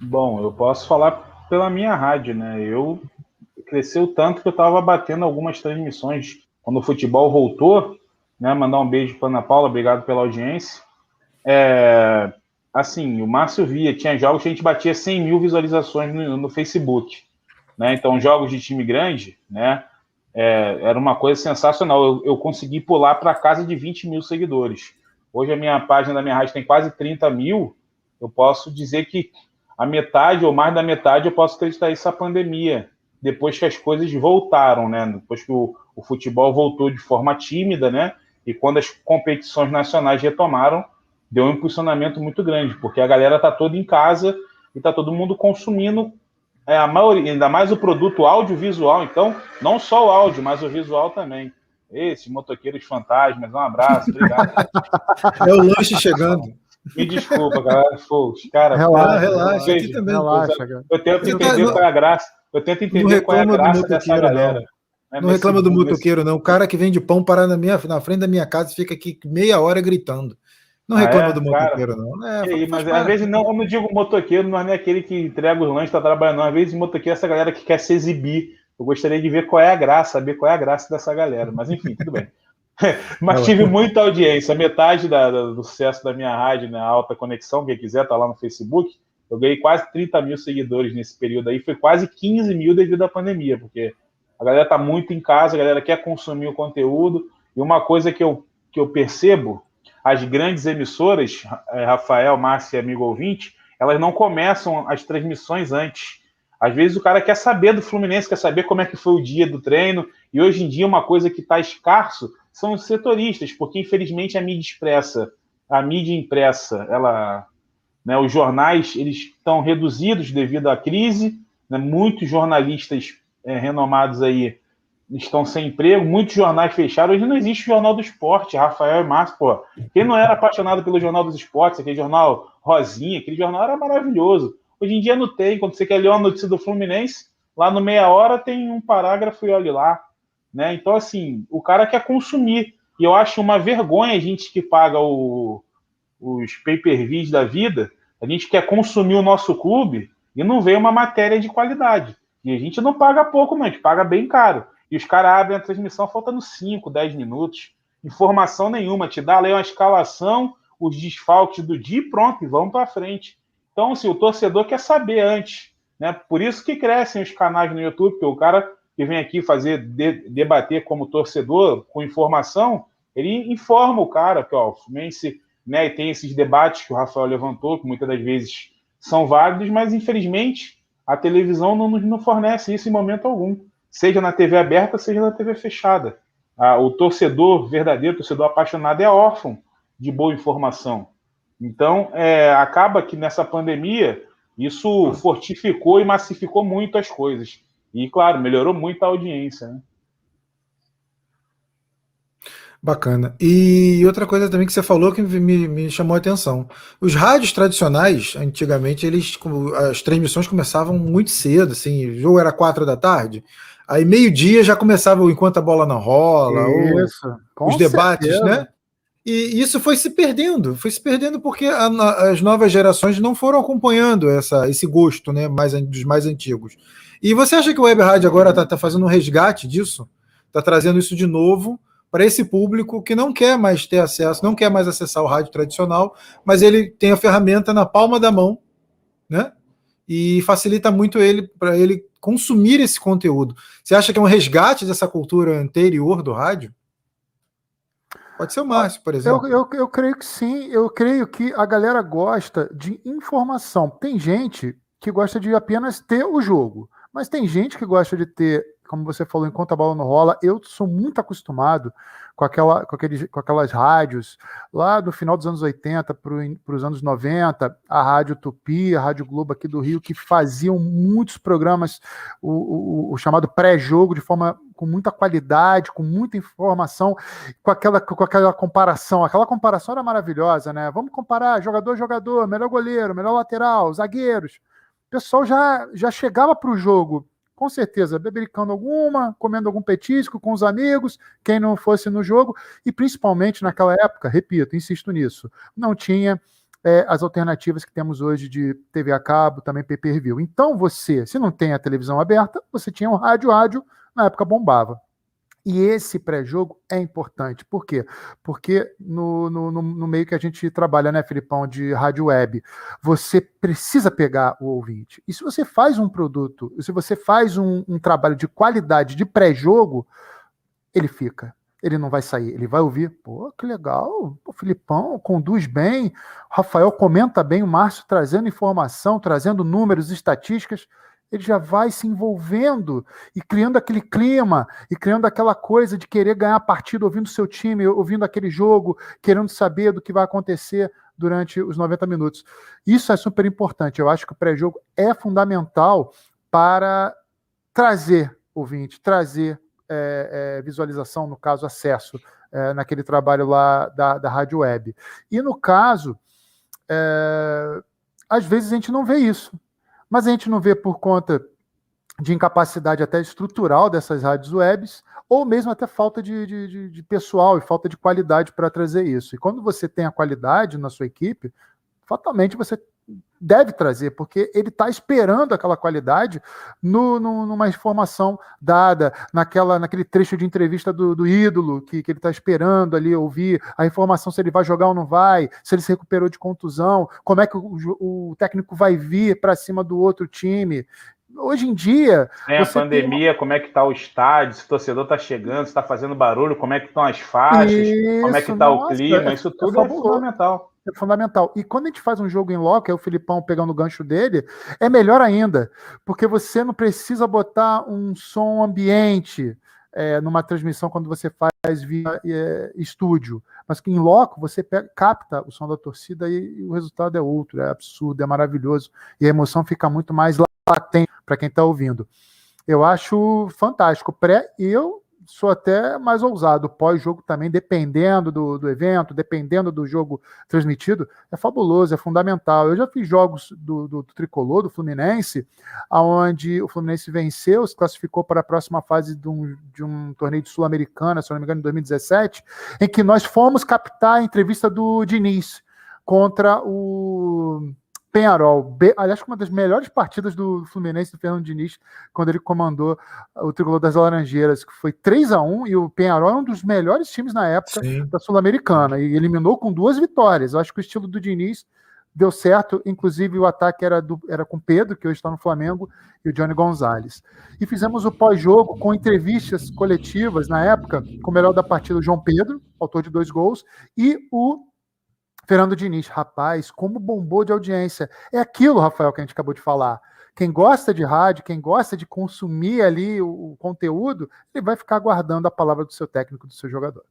Bom, eu posso falar pela minha rádio, né? Eu cresceu tanto que eu estava batendo algumas transmissões quando o futebol voltou, né? Mandar um beijo para Ana Paula, obrigado pela audiência. É, assim, o Márcio via, tinha jogos que a gente batia 100 mil visualizações no, no Facebook, né? Então, jogos de time grande, né? É, era uma coisa sensacional. Eu, eu consegui pular para casa de 20 mil seguidores. Hoje a minha página da minha rádio tem quase 30 mil. Eu posso dizer que a metade ou mais da metade eu posso acreditar isso a pandemia, depois que as coisas voltaram, né? Depois que o, o futebol voltou de forma tímida, né? E quando as competições nacionais retomaram, deu um impulsionamento muito grande, porque a galera tá toda em casa e tá todo mundo consumindo é, a maioria, ainda mais o produto audiovisual, então, não só o áudio, mas o visual também. Esses motoqueiros fantasmas, um abraço, obrigado. É o lanche chegando. Me desculpa, galera. Pô, cara, relaxa, relaxa, veja, também. relaxa cara. Eu tento entender qual é a graça. Eu tento entender qual é a graça dessa galera. Não, não reclama do motoqueiro, não. O cara que vende pão parar na, minha, na frente da minha casa fica aqui meia hora gritando. Não reclama ah, é, do motoqueiro, cara, não. É, aí, mas às vezes não, como eu digo motoqueiro, não é aquele que entrega os lanches, está trabalhando, não. Às vezes motoqueiro é essa galera que quer se exibir. Eu gostaria de ver qual é a graça, saber qual é a graça dessa galera. Mas enfim, tudo bem. mas tive muita audiência, metade da, da, do sucesso da minha rádio, né, Alta Conexão, quem quiser tá lá no Facebook. Eu ganhei quase 30 mil seguidores nesse período aí, foi quase 15 mil devido à pandemia, porque a galera tá muito em casa, a galera quer consumir o conteúdo. E uma coisa que eu, que eu percebo as grandes emissoras, é, Rafael, Márcia, amigo ouvinte, elas não começam as transmissões antes. Às vezes o cara quer saber do Fluminense, quer saber como é que foi o dia do treino, e hoje em dia uma coisa que está escasso são os setoristas, porque infelizmente a mídia expressa, a mídia impressa, ela, né, os jornais eles estão reduzidos devido à crise, né, muitos jornalistas é, renomados aí estão sem emprego, muitos jornais fecharam. Hoje não existe Jornal do Esporte, Rafael e Márcio, pô. Quem não era apaixonado pelo Jornal dos Esportes, aquele jornal Rosinha, aquele jornal era maravilhoso. Hoje em dia não tem. Quando você quer ler uma notícia do Fluminense, lá no meia hora tem um parágrafo e olhe lá. Né? Então, assim, o cara quer consumir. E eu acho uma vergonha a gente que paga o, os pay-per-views da vida, a gente quer consumir o nosso clube e não vê uma matéria de qualidade. E a gente não paga pouco, não, a gente paga bem caro. E os caras abrem a transmissão faltando 5, 10 minutos. Informação nenhuma. Te dá ali uma escalação, os desfalques do dia e pronto, e vamos para frente. Então, assim, o torcedor quer saber antes. Né? Por isso que crescem os canais no YouTube, porque o cara que vem aqui fazer de, debater como torcedor com informação, ele informa o cara que ó, o Fluminense né, tem esses debates que o Rafael levantou, que muitas das vezes são válidos, mas infelizmente a televisão não nos fornece isso em momento algum seja na TV aberta, seja na TV fechada. Ah, o torcedor verdadeiro, o torcedor apaixonado, é órfão de boa informação. Então, é, acaba que nessa pandemia, isso fortificou e massificou muito as coisas. E, claro, melhorou muito a audiência. Né? Bacana. E outra coisa também que você falou que me, me, chamou a atenção. Os rádios tradicionais, antigamente, eles as transmissões começavam muito cedo, assim, o jogo era quatro da tarde. Aí meio-dia já começava o enquanto a bola não rola, isso, os debates, certeza. né? E isso foi se perdendo, foi se perdendo porque a, as novas gerações não foram acompanhando essa, esse gosto, né, mais dos mais antigos. E você acha que o Web Rádio agora está tá fazendo um resgate disso? Está trazendo isso de novo para esse público que não quer mais ter acesso, não quer mais acessar o rádio tradicional, mas ele tem a ferramenta na palma da mão, né? E facilita muito ele para ele consumir esse conteúdo. Você acha que é um resgate dessa cultura anterior do rádio? Pode ser o Márcio, por exemplo. Eu, eu, eu, creio que sim. Eu creio que a galera gosta de informação. Tem gente que gosta de apenas ter o jogo. Mas tem gente que gosta de ter, como você falou, enquanto a bola não rola. Eu sou muito acostumado com, aquela, com, aqueles, com aquelas rádios lá do final dos anos 80 para os anos 90, a Rádio Tupi, a Rádio Globo aqui do Rio, que faziam muitos programas, o, o, o chamado pré-jogo, de forma com muita qualidade, com muita informação, com aquela, com aquela comparação. Aquela comparação era maravilhosa, né? Vamos comparar jogador jogador, melhor goleiro, melhor lateral, zagueiros. O pessoal já, já chegava para o jogo com certeza, bebericando alguma, comendo algum petisco com os amigos, quem não fosse no jogo, e principalmente naquela época, repito, insisto nisso, não tinha é, as alternativas que temos hoje de TV a cabo, também pay-per-view. Então você, se não tem a televisão aberta, você tinha o rádio, rádio na época bombava. E esse pré-jogo é importante. Por quê? Porque no, no, no, meio que a gente trabalha, né, Filipão, de rádio web, você precisa pegar o ouvinte. E se você faz um produto, se você faz um, um trabalho de qualidade de pré-jogo, ele fica. Ele não vai sair, ele vai ouvir. Pô, que legal, o Filipão conduz bem, Rafael comenta bem, o Márcio trazendo informação, trazendo números, estatísticas ele já vai se envolvendo e criando aquele clima e criando aquela coisa de querer ganhar a partida ouvindo seu time, ouvindo aquele jogo, querendo saber do que vai acontecer durante os 90 minutos. Isso é super importante. Eu acho que o pré-jogo é fundamental para trazer ouvinte, trazer é, é, visualização, no caso, acesso é, naquele trabalho lá da, da rádio web. E no caso, é, às vezes a gente não vê isso mas a gente não vê por conta de incapacidade até estrutural dessas rádios webs, ou mesmo até falta de, de, de pessoal e falta de qualidade para trazer isso. E quando você tem a qualidade na sua equipe, fatalmente você deve trazer, porque ele está esperando aquela qualidade no, no, numa informação dada, naquela, naquele trecho de entrevista do, do ídolo, que, que ele está esperando ali ouvir a informação se ele vai jogar ou não vai, se ele se recuperou de contusão, como é que o, o técnico vai vir para cima do outro time. Hoje em dia. Tem a pandemia, tem... como é que está o estádio, se o torcedor está chegando, se está fazendo barulho, como é que estão as faixas, isso, como é que está o clima, isso tudo é, é fundamental é fundamental. E quando a gente faz um jogo em loco, é o Filipão pegando o gancho dele, é melhor ainda, porque você não precisa botar um som ambiente é, numa transmissão quando você faz via é, estúdio. Mas que em loco você pega, capta o som da torcida e, e, o resultado é outro, é absurdo, é maravilhoso. E a emoção fica muito mais latente para quem está ouvindo. Eu acho fantástico. Pré, eu sou até mais ousado. Pós-jogo também, dependendo do, do evento, dependendo do jogo transmitido, é fabuloso, é fundamental. Eu já fiz jogos do, do, do tricolor, do Fluminense, onde o Fluminense venceu, se classificou para a próxima fase de um, de um torneio de Sul-Americana, se não me engano, em 2017, em que nós fomos captar a entrevista do Diniz contra o Penharol. Be... Aliás, uma das melhores partidas do Fluminense do Fernando Diniz, quando ele comandou o tricolor das Laranjeiras, que foi 3 a 1 e o Penharol é um dos melhores times na época Sim. da Sul-Americana, e eliminou com duas vitórias. Eu acho que o estilo do Diniz deu certo, inclusive o ataque era, do, era com Pedro, que hoje está no Flamengo, e o Johnny Gonzalez. E fizemos o pós-jogo com entrevistas coletivas na época, com o melhor da partida, o João Pedro, autor de dois gols, e o Fernando Diniz, rapaz, como bombou de audiência. É aquilo, Rafael, que a gente acabou de falar. Quem gosta de rádio, quem gosta de consumir ali o, o conteúdo, ele vai ficar aguardando a palavra do seu técnico, do seu jogador.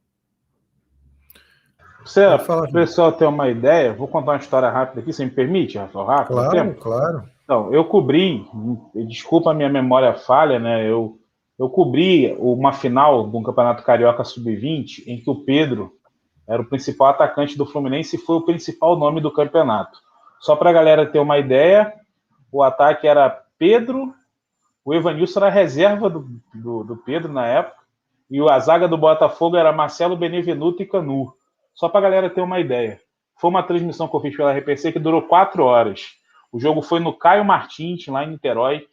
Você, o pessoal ter uma ideia, vou contar uma história rápida aqui, você me permite, Rafael? Rápido, claro, tempo? claro. Então, eu cobri, desculpa a minha memória falha, né? Eu, eu cobri uma final de um Campeonato Carioca Sub-20 em que o Pedro era o principal atacante do Fluminense e foi o principal nome do campeonato. Só para a galera ter uma ideia, o ataque era Pedro, o Evanilson era reserva do, do, do Pedro na época, e a zaga do Botafogo era Marcelo Benevenuto e Canu. Só para a galera ter uma ideia. Foi uma transmissão que eu fiz pela RPC que durou quatro horas. O jogo foi no Caio Martins, lá em Niterói.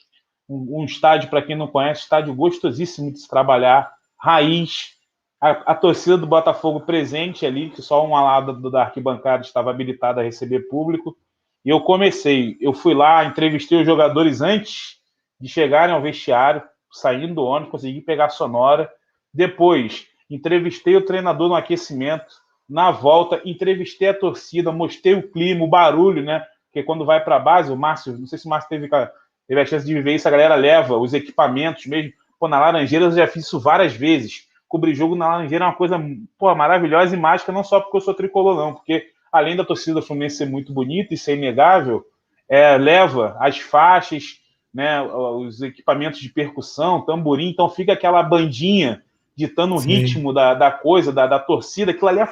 Um, um estádio, para quem não conhece, estádio gostosíssimo de se trabalhar, raiz, a, a, torcida do Botafogo presente ali, que só uma lado da arquibancada estava habilitada a receber público. E eu comecei, eu fui lá, entrevistei os jogadores antes de chegarem ao vestiário, saindo do ônibus, consegui pegar a sonora. Depois, entrevistei o treinador no aquecimento. Na volta, entrevistei a torcida, mostrei o clima, o barulho, né? porque quando vai para a base, o Márcio, não sei se o Márcio teve, teve a chance de viver isso, a galera leva os equipamentos mesmo. Pô, na Laranjeira eu já fiz isso várias vezes. Cobrir jogo na Laranjeira é uma coisa pô, maravilhosa e mágica, não só porque eu sou tricolor, não, porque além da torcida Fluminense ser muito bonita e ser inegável, é, leva as faixas, né, os equipamentos de percussão, tamborim, então fica aquela bandinha ditando o ritmo da, da coisa, da, da torcida, aquilo ali é,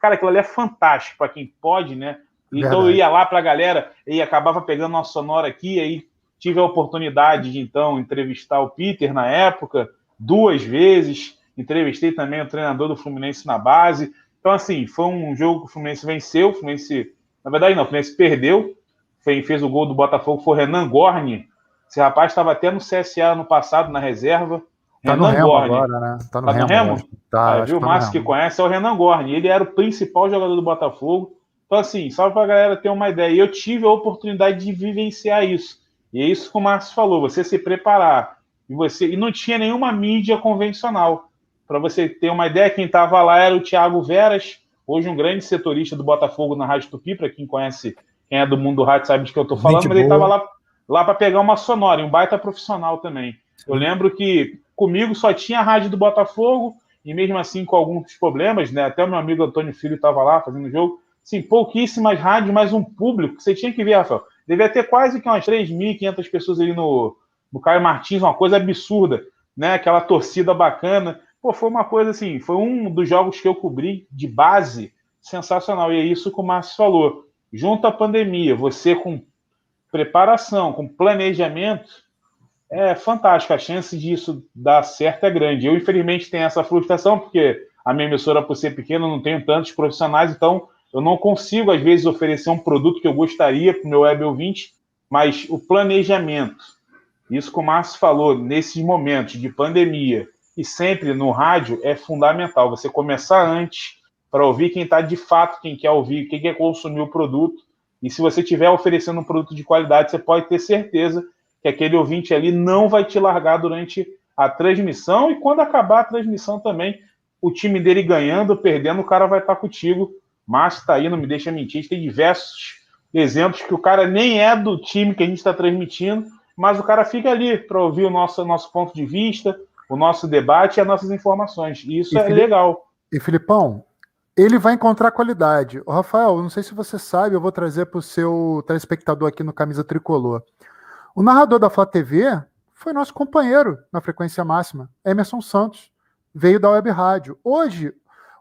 cara, aquilo ali é fantástico para quem pode, né? Então Verdade. eu ia lá para a galera e acabava pegando uma sonora aqui, aí tive a oportunidade de então entrevistar o Peter na época, duas vezes, entrevistei também o treinador do Fluminense na base. Então, assim, foi um jogo que o Fluminense venceu, o Fluminense, na verdade não, o Fluminense perdeu, fez, fez o gol do Botafogo, foi o Renan Gorni, esse rapaz estava até no CSA no passado, na reserva, Tá Renan no Remo Gorni. agora, né? Tá no tá Remo? No Remo? Tá, ah, viu? O tá Márcio que conhece é o Renan Gorni. Ele era o principal jogador do Botafogo. Então, assim, só para a galera ter uma ideia. Eu tive a oportunidade de vivenciar isso. E é isso que o Márcio falou: você se preparar. E, você... e não tinha nenhuma mídia convencional. Para você ter uma ideia, quem estava lá era o Thiago Veras, hoje um grande setorista do Botafogo na Rádio Tupi. Para quem conhece, quem é do mundo do rádio sabe de que eu estou falando, Gente mas boa. ele estava lá, lá para pegar uma sonora, um baita profissional também. Eu lembro que comigo só tinha a rádio do Botafogo, e mesmo assim com alguns problemas, né? Até o meu amigo Antônio Filho estava lá fazendo o jogo Sim, pouquíssimas rádios, mas um público que você tinha que ver, Rafael. Devia ter quase que umas 3.500 pessoas ali no, no Caio Martins, uma coisa absurda, né? Aquela torcida bacana. Pô, foi uma coisa assim, foi um dos jogos que eu cobri de base sensacional. E é isso que o Márcio falou. Junto à pandemia, você com preparação, com planejamento, é fantástico. A chance disso dar certo é grande. Eu, infelizmente, tenho essa frustração, porque a minha emissora, por ser pequena, não tenho tantos profissionais, então eu não consigo, às vezes, oferecer um produto que eu gostaria para o meu web ouvinte, mas o planejamento, isso que o Márcio falou, nesses momentos de pandemia e sempre no rádio, é fundamental. Você começar antes para ouvir quem está de fato, quem quer ouvir, quem quer consumir o produto. E se você estiver oferecendo um produto de qualidade, você pode ter certeza que aquele ouvinte ali não vai te largar durante a transmissão. E quando acabar a transmissão também, o time dele ganhando, perdendo, o cara vai estar contigo Márcio está aí, não me deixa mentir. Tem diversos exemplos que o cara nem é do time que a gente está transmitindo, mas o cara fica ali para ouvir o nosso, nosso ponto de vista, o nosso debate e as nossas informações. E isso e é Filipe, legal. E Filipão, ele vai encontrar qualidade. O Rafael, não sei se você sabe, eu vou trazer para o seu telespectador aqui no Camisa Tricolor. O narrador da Flá TV foi nosso companheiro na frequência máxima, Emerson Santos. Veio da Web Rádio. Hoje,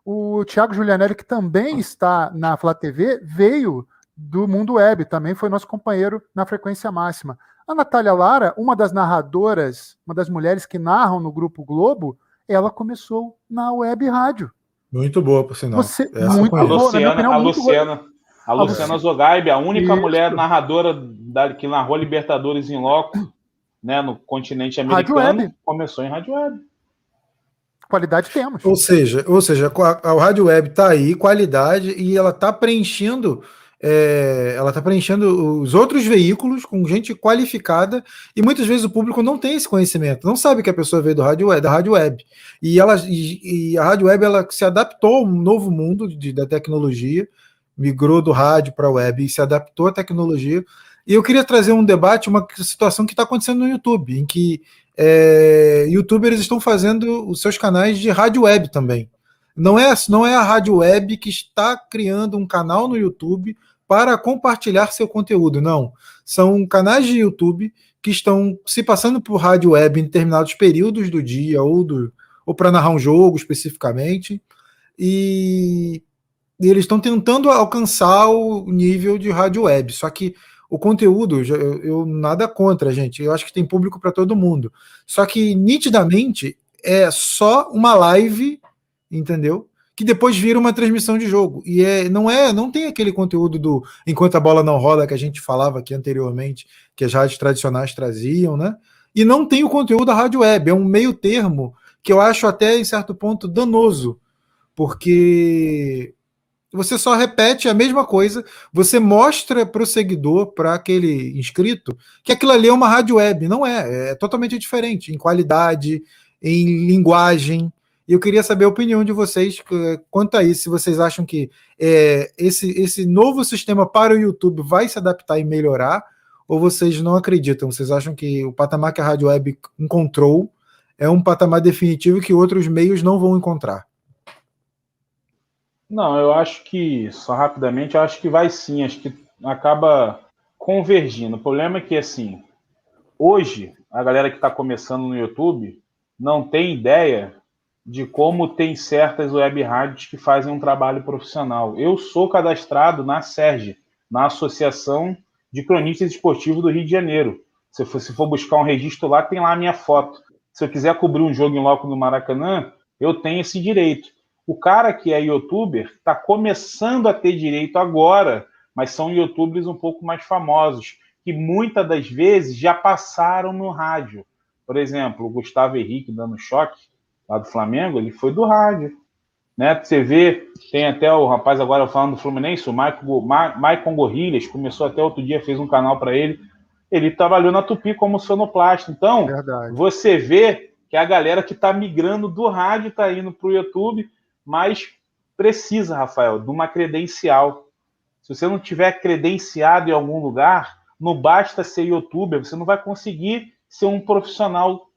o Thiago Julianelli, que também está na Flá TV, veio do mundo web, também foi nosso companheiro na frequência máxima. A Natália Lara, uma das narradoras, uma das mulheres que narram no Grupo Globo, ela começou na web rádio. Muito boa, por sinal. Você, muito a Luciana, opinião, a, Luciana a Luciana Zogaib, a única Isso. mulher narradora da, que narrou Libertadores em loco, né, no continente americano, começou em rádio web. Qualidade temos. Ou seja, ou seja, a, a rádio web está aí, qualidade, e ela está preenchendo. É, ela está preenchendo os outros veículos com gente qualificada e muitas vezes o público não tem esse conhecimento, não sabe que a pessoa veio do rádio web, da rádio web. E, ela, e, e a rádio web ela se adaptou a um novo mundo de, da tecnologia, migrou do rádio para a web e se adaptou à tecnologia. E eu queria trazer um debate, uma situação que está acontecendo no YouTube, em que é, youtubers estão fazendo os seus canais de rádio web também. Não é, não é a rádio web que está criando um canal no YouTube para compartilhar seu conteúdo, não. São canais de YouTube que estão se passando por rádio web em determinados períodos do dia ou, do, ou para narrar um jogo especificamente. E, e eles estão tentando alcançar o nível de rádio web. Só que o conteúdo, eu, eu nada contra, gente. Eu acho que tem público para todo mundo. Só que nitidamente é só uma live, entendeu? Que depois vira uma transmissão de jogo. E é, não é, não tem aquele conteúdo do enquanto a bola não rola que a gente falava aqui anteriormente, que as rádios tradicionais traziam, né? E não tem o conteúdo da rádio web, é um meio termo que eu acho até em certo ponto danoso, porque você só repete a mesma coisa, você mostra para o seguidor, para aquele inscrito, que aquilo ali é uma rádio web. Não é, é totalmente diferente em qualidade, em linguagem. E eu queria saber a opinião de vocês quanto a isso. Se vocês acham que é, esse, esse novo sistema para o YouTube vai se adaptar e melhorar, ou vocês não acreditam? Vocês acham que o patamar que a Rádio Web encontrou é um patamar definitivo que outros meios não vão encontrar? Não, eu acho que, só rapidamente, eu acho que vai sim, acho que acaba convergindo. O problema é que, assim, hoje, a galera que está começando no YouTube não tem ideia de como tem certas web rádios que fazem um trabalho profissional. Eu sou cadastrado na SERG, na Associação de Cronistas Esportivos do Rio de Janeiro. Se for, se for buscar um registro lá, tem lá a minha foto. Se eu quiser cobrir um jogo em loco no Maracanã, eu tenho esse direito. O cara que é youtuber está começando a ter direito agora, mas são youtubers um pouco mais famosos, que muitas das vezes já passaram no rádio. Por exemplo, o Gustavo Henrique dando choque, lá do Flamengo, ele foi do rádio. Né? Você vê, tem até o rapaz agora falando do Fluminense, o Maicon, Maicon Gorrilhas, começou até outro dia, fez um canal para ele. Ele trabalhou na Tupi como sonoplasta. Então, Verdade. você vê que a galera que está migrando do rádio está indo para o YouTube mas precisa, Rafael, de uma credencial. Se você não tiver credenciado em algum lugar, não basta ser youtuber, você não vai conseguir ser um profissional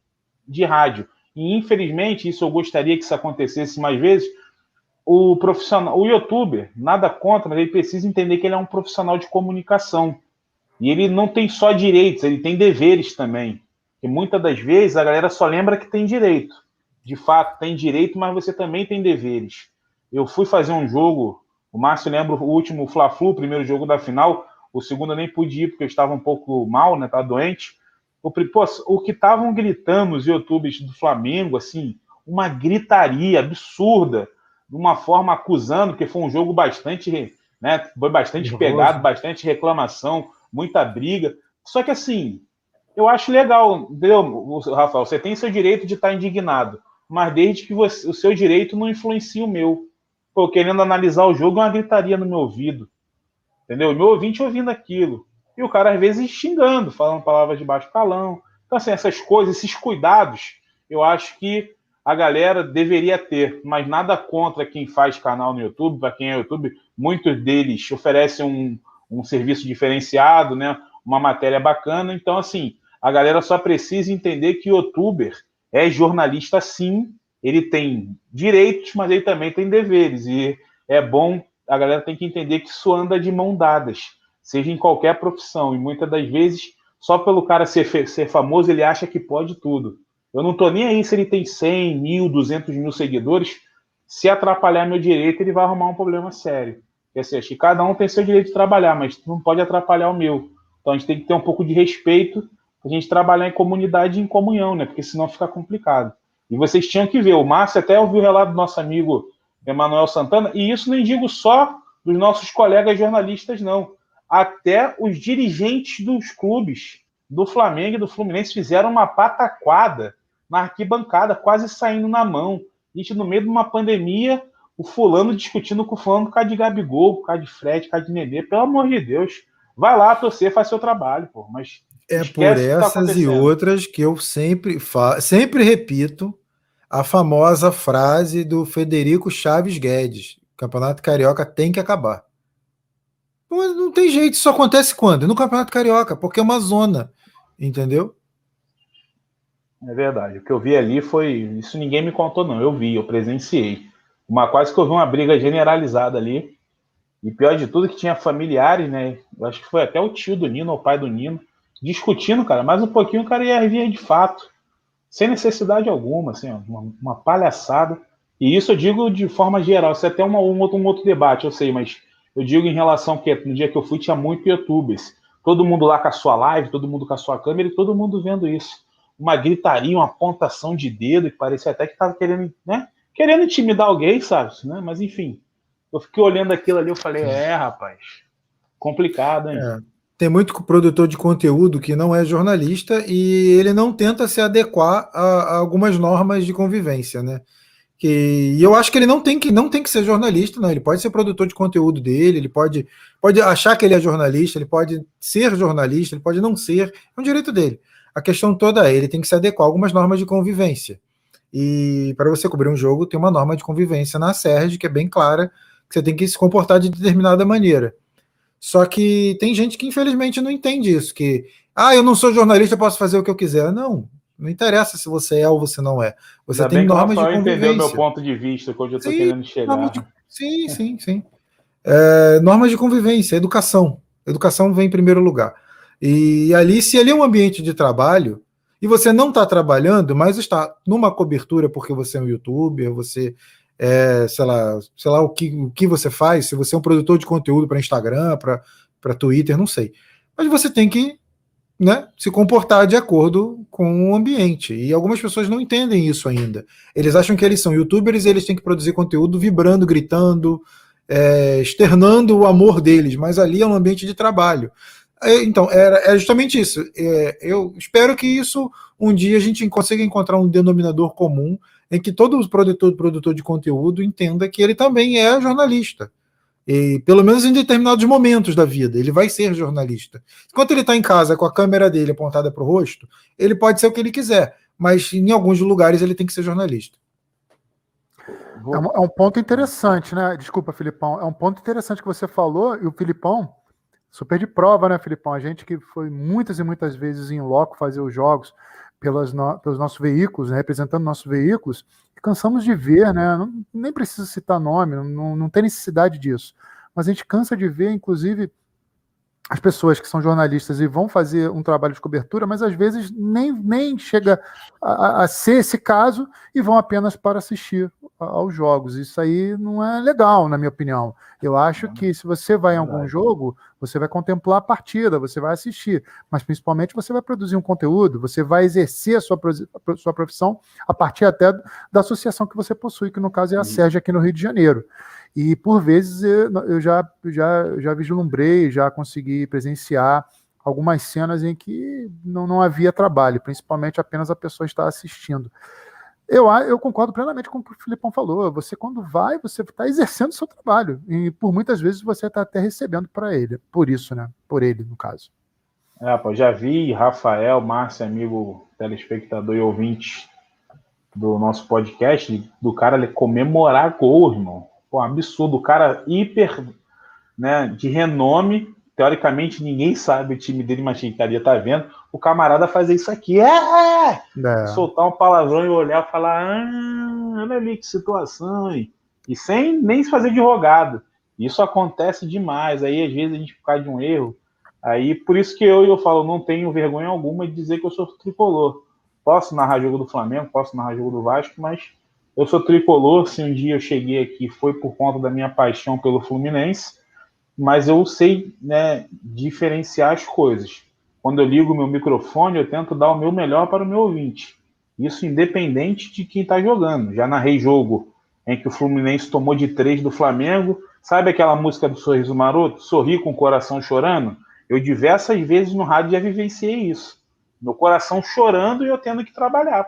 de rádio. E infelizmente, isso eu gostaria que isso acontecesse mais vezes. O profissional, o youtuber, nada contra, mas ele precisa entender que ele é um profissional de comunicação. E ele não tem só direitos, ele tem deveres também. E muitas das vezes a galera só lembra que tem direito de fato tem direito, mas você também tem deveres. Eu fui fazer um jogo, o Márcio lembra o último Fla-Flu, o primeiro jogo da final, o segundo eu nem pude ir porque eu estava um pouco mal, né, estava doente. O, pô, o que estavam gritando os youtubers do Flamengo, assim, uma gritaria absurda, de uma forma acusando, porque foi um jogo bastante, né, foi bastante pegado, bastante reclamação, muita briga. Só que assim, eu acho legal, entendeu, Rafael? Você tem seu direito de estar indignado mas desde que você, o seu direito não influencie o meu. Pô, querendo analisar o jogo, uma gritaria no meu ouvido. Entendeu? O meu ouvinte ouvindo aquilo. E o cara, às vezes, xingando, falando palavras de baixo calão. Então, assim, essas coisas, esses cuidados, eu acho que a galera deveria ter, mas nada contra quem faz canal no YouTube, para quem é YouTube, muitos deles oferecem um, um serviço diferenciado, né? Uma matéria bacana. Então, assim, a galera só precisa entender que youtuber é jornalista sim, ele tem direitos, mas ele também tem deveres. E é bom, a galera tem que entender que isso anda de mão dadas, seja em qualquer profissão. E muitas das vezes, só pelo cara ser, ser famoso, ele acha que pode tudo. Eu não estou nem aí se ele tem 100 mil, 200 mil seguidores. Se atrapalhar meu direito, ele vai arrumar um problema sério. Quer dizer, acho que cada um tem seu direito de trabalhar, mas não pode atrapalhar o meu. Então a gente tem que ter um pouco de respeito a gente trabalhar em comunidade e em comunhão, né? Porque senão fica complicado. E vocês tinham que ver, o Márcio até ouviu o relato do nosso amigo Emanuel Santana, e isso nem digo só dos nossos colegas jornalistas, não. Até os dirigentes dos clubes do Flamengo e do Fluminense fizeram uma pataquada na arquibancada, quase saindo na mão. A gente, no meio de uma pandemia, o fulano discutindo com o fulano por causa de Gabigol, por causa de Fred, por causa de Nenê. Pelo amor de Deus. Vai lá torcer, faz seu trabalho, pô. Mas é por tá essas tá e outras que eu sempre fa sempre repito a famosa frase do Federico Chaves Guedes: o Campeonato Carioca tem que acabar. Mas não tem jeito, isso acontece quando? No Campeonato Carioca, porque é uma zona, entendeu? É verdade. O que eu vi ali foi. Isso ninguém me contou, não. Eu vi, eu presenciei. Uma quase que eu vi uma briga generalizada ali. E pior de tudo, que tinha familiares, né? Eu acho que foi até o tio do Nino, o pai do Nino, discutindo, cara, mais um pouquinho o cara ia vir de fato, sem necessidade alguma, assim, uma, uma, palhaçada. E isso eu digo de forma geral, isso é até uma, um, outro, um outro debate, eu sei, mas eu digo em relação que no dia que eu fui tinha muito youtubers, todo mundo lá com a sua live, todo mundo com a sua câmera e todo mundo vendo isso. Uma gritaria, uma apontação de dedo, que parecia até que tava querendo, né? Querendo intimidar alguém, sabe? Né? Mas enfim, eu fiquei olhando aquilo ali, eu falei, é, rapaz, complicado, hein? É tem muito produtor de conteúdo que não é jornalista e ele não tenta se adequar a, a algumas normas de convivência, né? Que, e eu acho que ele não tem que não tem que ser jornalista, não. Ele pode ser produtor de conteúdo dele, ele pode, pode achar que ele é jornalista, ele pode ser jornalista, ele pode não ser, é um direito dele. A questão toda é, ele tem que se adequar a algumas normas de convivência. E para você cobrir um jogo, tem uma norma de convivência na SERG que é bem clara, que você tem que se comportar de determinada maneira. Só que tem gente que infelizmente não entende isso, que ah, eu não sou jornalista, posso fazer o que eu quiser. Não, não interessa se você é ou você não é. Você Ainda tem normas de convivência. entendeu meu ponto de vista, onde eu estou querendo chegar. De... Sim, sim, sim. É, normas de convivência, educação. Educação vem em primeiro lugar. E ali, se ali é um ambiente de trabalho, e você não está trabalhando, mas está numa cobertura porque você é um youtuber, você é, sei lá, sei lá o que, o que você faz, se você é um produtor de conteúdo para Instagram, para Twitter, não sei. Mas você tem que né, se comportar de acordo com o ambiente. E algumas pessoas não entendem isso ainda. Eles acham que eles são youtubers e eles têm que produzir conteúdo vibrando, gritando, é, externando o amor deles, mas ali é um ambiente de trabalho. É, então, era, é justamente isso. É, eu espero que isso um dia a gente consiga encontrar um denominador comum em que todo produtor, produtor de conteúdo entenda que ele também é jornalista. E, pelo menos em determinados momentos da vida, ele vai ser jornalista. Enquanto ele está em casa com a câmera dele apontada para o rosto, ele pode ser o que ele quiser, mas em alguns lugares ele tem que ser jornalista. É um, é um ponto interessante, né? Desculpa, Filipão. É um ponto interessante que você falou, e o Filipão, super de prova, né, Filipão? A gente que foi muitas e muitas vezes em loco fazer os jogos pelas no, pelos nossos veículos, né, representando nossos veículos, cansamos de ver, né? Não, nem precisa citar nome, não, não tem necessidade disso. Mas a gente cansa de ver, inclusive, as pessoas que são jornalistas e vão fazer um trabalho de cobertura, mas às vezes nem, nem chega a, a ser esse caso e vão apenas para assistir aos jogos. Isso aí não é legal, na minha opinião. Eu acho que se você vai em algum jogo, você vai contemplar a partida, você vai assistir, mas principalmente você vai produzir um conteúdo, você vai exercer a sua, a sua profissão a partir até da associação que você possui, que no caso é a. Sérgio aqui no Rio de Janeiro. E por vezes eu já, já, já vislumbrei, já consegui presenciar algumas cenas em que não, não havia trabalho, principalmente apenas a pessoa estar assistindo. Eu, eu concordo plenamente com o que o Filipão falou. Você, quando vai, você está exercendo o seu trabalho. E por muitas vezes você está até recebendo para ele. Por isso, né? Por ele, no caso. É, pô, já vi Rafael, Márcio, amigo telespectador e ouvinte do nosso podcast, do cara comemorar gol, irmão. Pô, absurdo. O cara hiper né, de renome. Teoricamente, ninguém sabe o time dele, mas a gente estaria tá vendo o camarada fazer isso aqui. É! é! Soltar um palavrão e olhar e falar: ah, olha ali que situação. E, e sem nem se fazer de rogado. Isso acontece demais. Aí, às vezes, a gente fica de um erro. Aí, por isso que eu, eu falo, não tenho vergonha alguma de dizer que eu sou tricolor. Posso narrar jogo do Flamengo, posso narrar jogo do Vasco, mas eu sou tricolor. Se um dia eu cheguei aqui, foi por conta da minha paixão pelo Fluminense. Mas eu sei né, diferenciar as coisas. Quando eu ligo meu microfone, eu tento dar o meu melhor para o meu ouvinte. Isso independente de quem está jogando. Já narrei jogo em que o Fluminense tomou de três do Flamengo. Sabe aquela música do Sorriso Maroto? Sorri com o coração chorando? Eu diversas vezes no rádio já vivenciei isso. Meu coração chorando e eu tendo que trabalhar.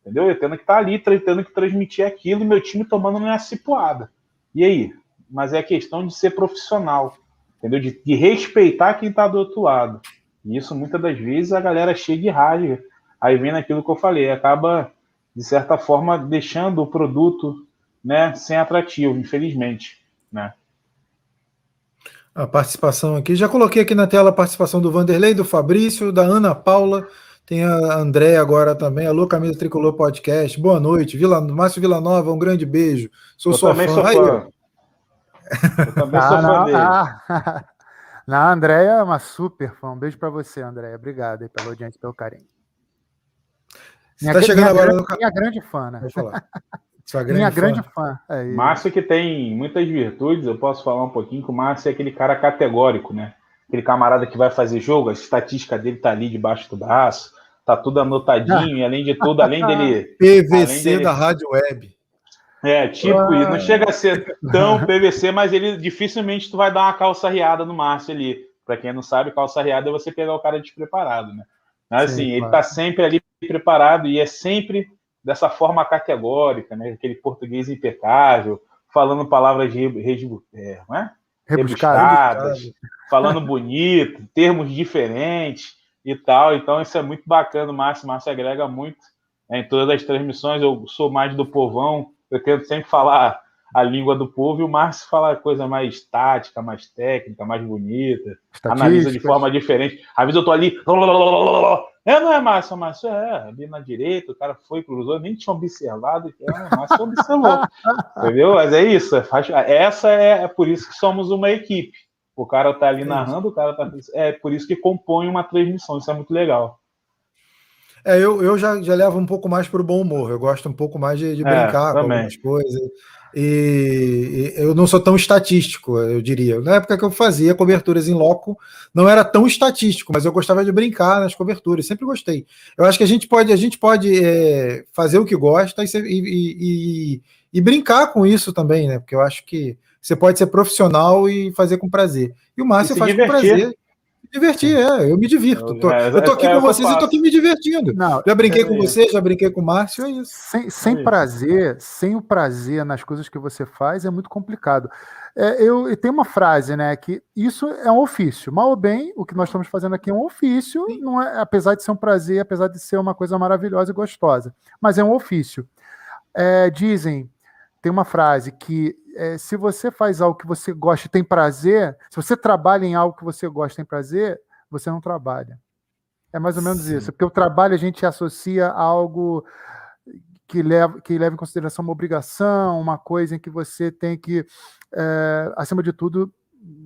Entendeu? Eu tendo que estar tá ali, tendo que transmitir aquilo e meu time tomando minha cipuada. E aí? Mas é questão de ser profissional. Entendeu? De, de respeitar quem está do outro lado. E isso muitas das vezes a galera chega e rasga. Aí vem naquilo que eu falei, acaba, de certa forma, deixando o produto né, sem atrativo, infelizmente. Né? A participação aqui. Já coloquei aqui na tela a participação do Vanderlei, do Fabrício, da Ana Paula. Tem a André agora também. Alô, Camisa Tricolor Podcast. Boa noite. Vila, Márcio Nova, um grande beijo. Sou eu sua fã. Sou fã. Aí, eu também ah, sou fã dele. Ah. Na Andréia é uma super fã. Um beijo para você, Andréia. Obrigado aí pela audiência, pelo carinho. Minha, tá chegando minha, agora grande, no... minha grande fã, né? grande minha fã. grande fã. É Márcio que tem muitas virtudes, eu posso falar um pouquinho que o Márcio é aquele cara categórico, né? Aquele camarada que vai fazer jogo, a estatística dele tá ali debaixo do braço, tá tudo anotadinho, e além de tudo, além dele. PVC além dele... da Rádio Web. É, tipo, ah. não chega a ser tão PVC, mas ele dificilmente tu vai dar uma calça riada no Márcio ali. Para quem não sabe, calça riada é você pegar o cara despreparado, né? Mas Sim, assim, ele tá sempre ali preparado e é sempre dessa forma categórica, né? Aquele português impecável, falando palavras de, é, não é? rebuscadas, falando bonito, termos diferentes e tal. Então, isso é muito bacana, o Márcio. O Márcio agrega muito né, em todas as transmissões. Eu sou mais do povão, eu tento sempre falar a língua do povo, e o Márcio fala coisa mais tática, mais técnica, mais bonita, analisa de forma diferente. Às vezes eu tô ali. É, não é Márcio, Márcio é, ali na direita, o cara foi, cruzou, nem tinha observado, é, Márcio observou. entendeu? Mas é isso, é, essa é, é por isso que somos uma equipe. O cara tá ali narrando, o cara tá. É por isso que compõe uma transmissão, isso é muito legal. É, eu, eu já, já levo um pouco mais para o bom humor. Eu gosto um pouco mais de, de é, brincar com algumas coisas. E, e, eu não sou tão estatístico, eu diria. Na época que eu fazia coberturas em loco, não era tão estatístico, mas eu gostava de brincar nas coberturas, sempre gostei. Eu acho que a gente pode, a gente pode é, fazer o que gosta e, e, e, brincar com isso também, né? Porque eu acho que você pode ser profissional e fazer com prazer. E o Márcio faz divertir. com prazer divertir, é, eu me divirto. Tô, é, eu tô aqui é, com vocês e tô aqui me divertindo. Não, já brinquei é, com você, já brinquei com o Márcio, é isso. Sem, sem prazer, sem o prazer nas coisas que você faz, é muito complicado. É, eu, eu tenho uma frase, né, que isso é um ofício. Mal ou bem, o que nós estamos fazendo aqui é um ofício, não é, apesar de ser um prazer, apesar de ser uma coisa maravilhosa e gostosa, mas é um ofício. É, dizem, tem uma frase que é, se você faz algo que você gosta e tem prazer, se você trabalha em algo que você gosta e tem prazer, você não trabalha. É mais ou menos Sim. isso. Porque o trabalho a gente associa a algo que leva, que leva em consideração uma obrigação, uma coisa em que você tem que, é, acima de tudo,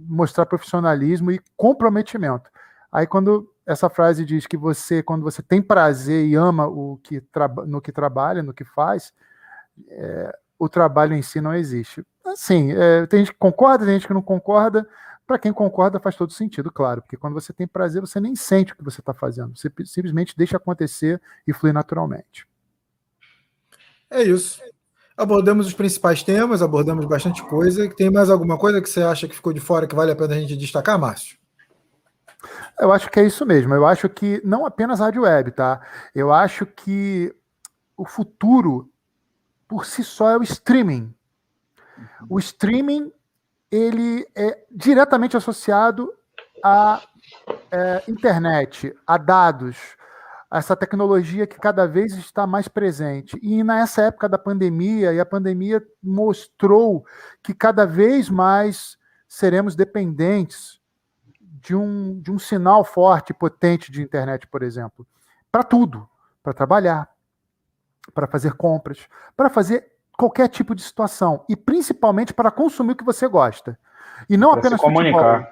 mostrar profissionalismo e comprometimento. Aí quando essa frase diz que você, quando você tem prazer e ama o que no que trabalha, no que faz, é, o trabalho em si não existe. Assim, é, tem gente que concorda, tem gente que não concorda. Para quem concorda, faz todo sentido, claro, porque quando você tem prazer, você nem sente o que você está fazendo. Você simplesmente deixa acontecer e fluir naturalmente. É isso. Abordamos os principais temas, abordamos bastante coisa. Tem mais alguma coisa que você acha que ficou de fora que vale a pena a gente destacar, Márcio? Eu acho que é isso mesmo. Eu acho que não apenas a rádio web, tá? Eu acho que o futuro por si só é o streaming. O streaming ele é diretamente associado à é, internet, a dados, a essa tecnologia que cada vez está mais presente. E nessa época da pandemia, e a pandemia mostrou que cada vez mais seremos dependentes de um, de um sinal forte, potente de internet, por exemplo, para tudo, para trabalhar, para fazer compras, para fazer qualquer tipo de situação e principalmente para consumir o que você gosta. E não pra apenas se comunicar.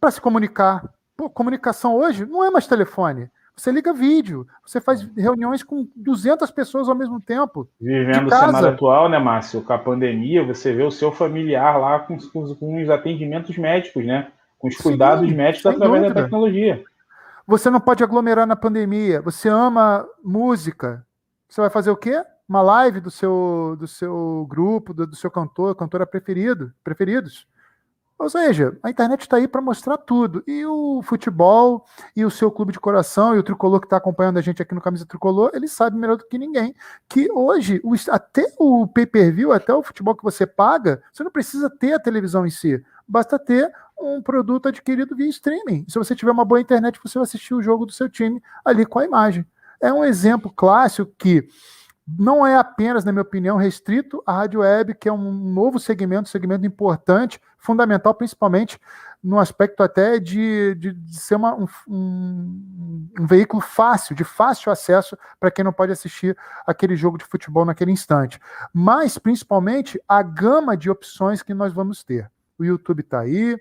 Para se comunicar. Pô, comunicação hoje não é mais telefone. Você liga vídeo, você faz reuniões com 200 pessoas ao mesmo tempo. Vivendo o cenário atual, né, Márcio? Com a pandemia, você vê o seu familiar lá com, com, com os atendimentos médicos, né? Com os cuidados Sim, médicos através dúvida. da tecnologia. Você não pode aglomerar na pandemia. Você ama música. Você vai fazer o quê? Uma live do seu, do seu grupo, do, do seu cantor, cantora preferido, preferidos. Ou seja, a internet está aí para mostrar tudo. E o futebol, e o seu clube de coração, e o tricolor que está acompanhando a gente aqui no Camisa Tricolor, ele sabe melhor do que ninguém que hoje, até o pay per view, até o futebol que você paga, você não precisa ter a televisão em si. Basta ter um produto adquirido via streaming. Se você tiver uma boa internet, você vai assistir o jogo do seu time ali com a imagem é um exemplo clássico que não é apenas, na minha opinião, restrito à rádio web, que é um novo segmento, segmento importante, fundamental, principalmente no aspecto até de, de, de ser uma, um, um, um, veículo fácil, de fácil acesso para quem não pode assistir aquele jogo de futebol naquele instante. Mas, principalmente, a gama de opções que nós vamos ter. O YouTube está aí,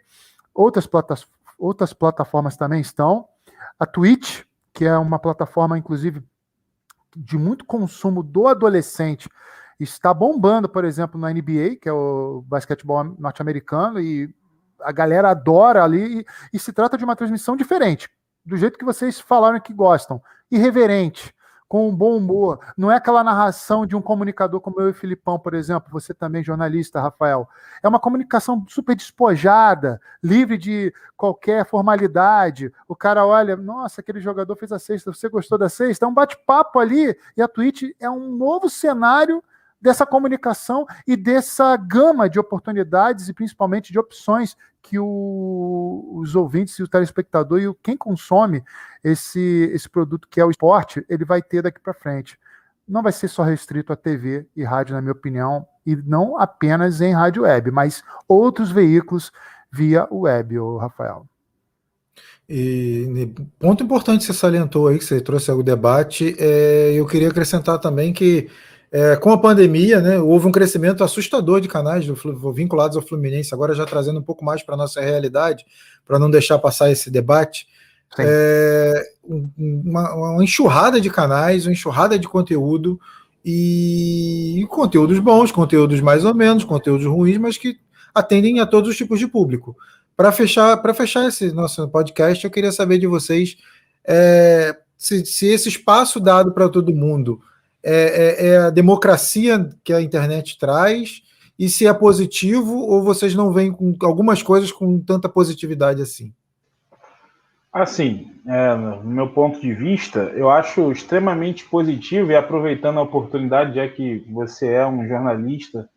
outras, plata outras plataformas também estão. A Twitch, que é uma plataforma, inclusive, de muito consumo do adolescente, está bombando, por exemplo, na NBA, que é o basquetebol norte-americano, e a galera adora ali, e, e se trata de uma transmissão diferente, do jeito que vocês falaram que gostam, irreverente, com um bom humor. Não é aquela narração de um comunicador como eu e Filipão, por exemplo, você também jornalista, Rafael. É uma comunicação super despojada, livre de qualquer formalidade. O cara olha, nossa, aquele jogador fez a sexta, você gostou da sexta? É um bate-papo ali, e a Twitch é um novo cenário dessa comunicação e dessa gama de oportunidades e principalmente de opções que o, os ouvintes e o telespectador e o, quem consome esse, esse produto que é o esporte, ele vai ter daqui para frente. não vai ser só restrito a TV e rádio, na minha opinião, e não apenas em rádio web, mas outros veículos via web, o Rafael. E ponto importante que você salientou aí, que você trouxe o debate, é, eu queria acrescentar também que é, com a pandemia, né, houve um crescimento assustador de canais do, vinculados ao Fluminense, agora já trazendo um pouco mais para a nossa realidade, para não deixar passar esse debate. É, uma, uma, enxurrada de canais, uma enxurrada de conteúdo, e, e conteúdos bons, conteúdos mais ou menos, conteúdos ruins, mas que atendem a todos os tipos de público. Para fechar, fechar esse nosso podcast, eu queria saber de vocês é, se, se, esse espaço dado para todo mundo é, é, é, a democracia que a internet traz e se é positivo ou vocês não veem com algumas coisas com tanta positividade assim. Assim, é, no meu ponto de vista, eu acho extremamente positivo e aproveitando a oportunidade, já que você é um jornalista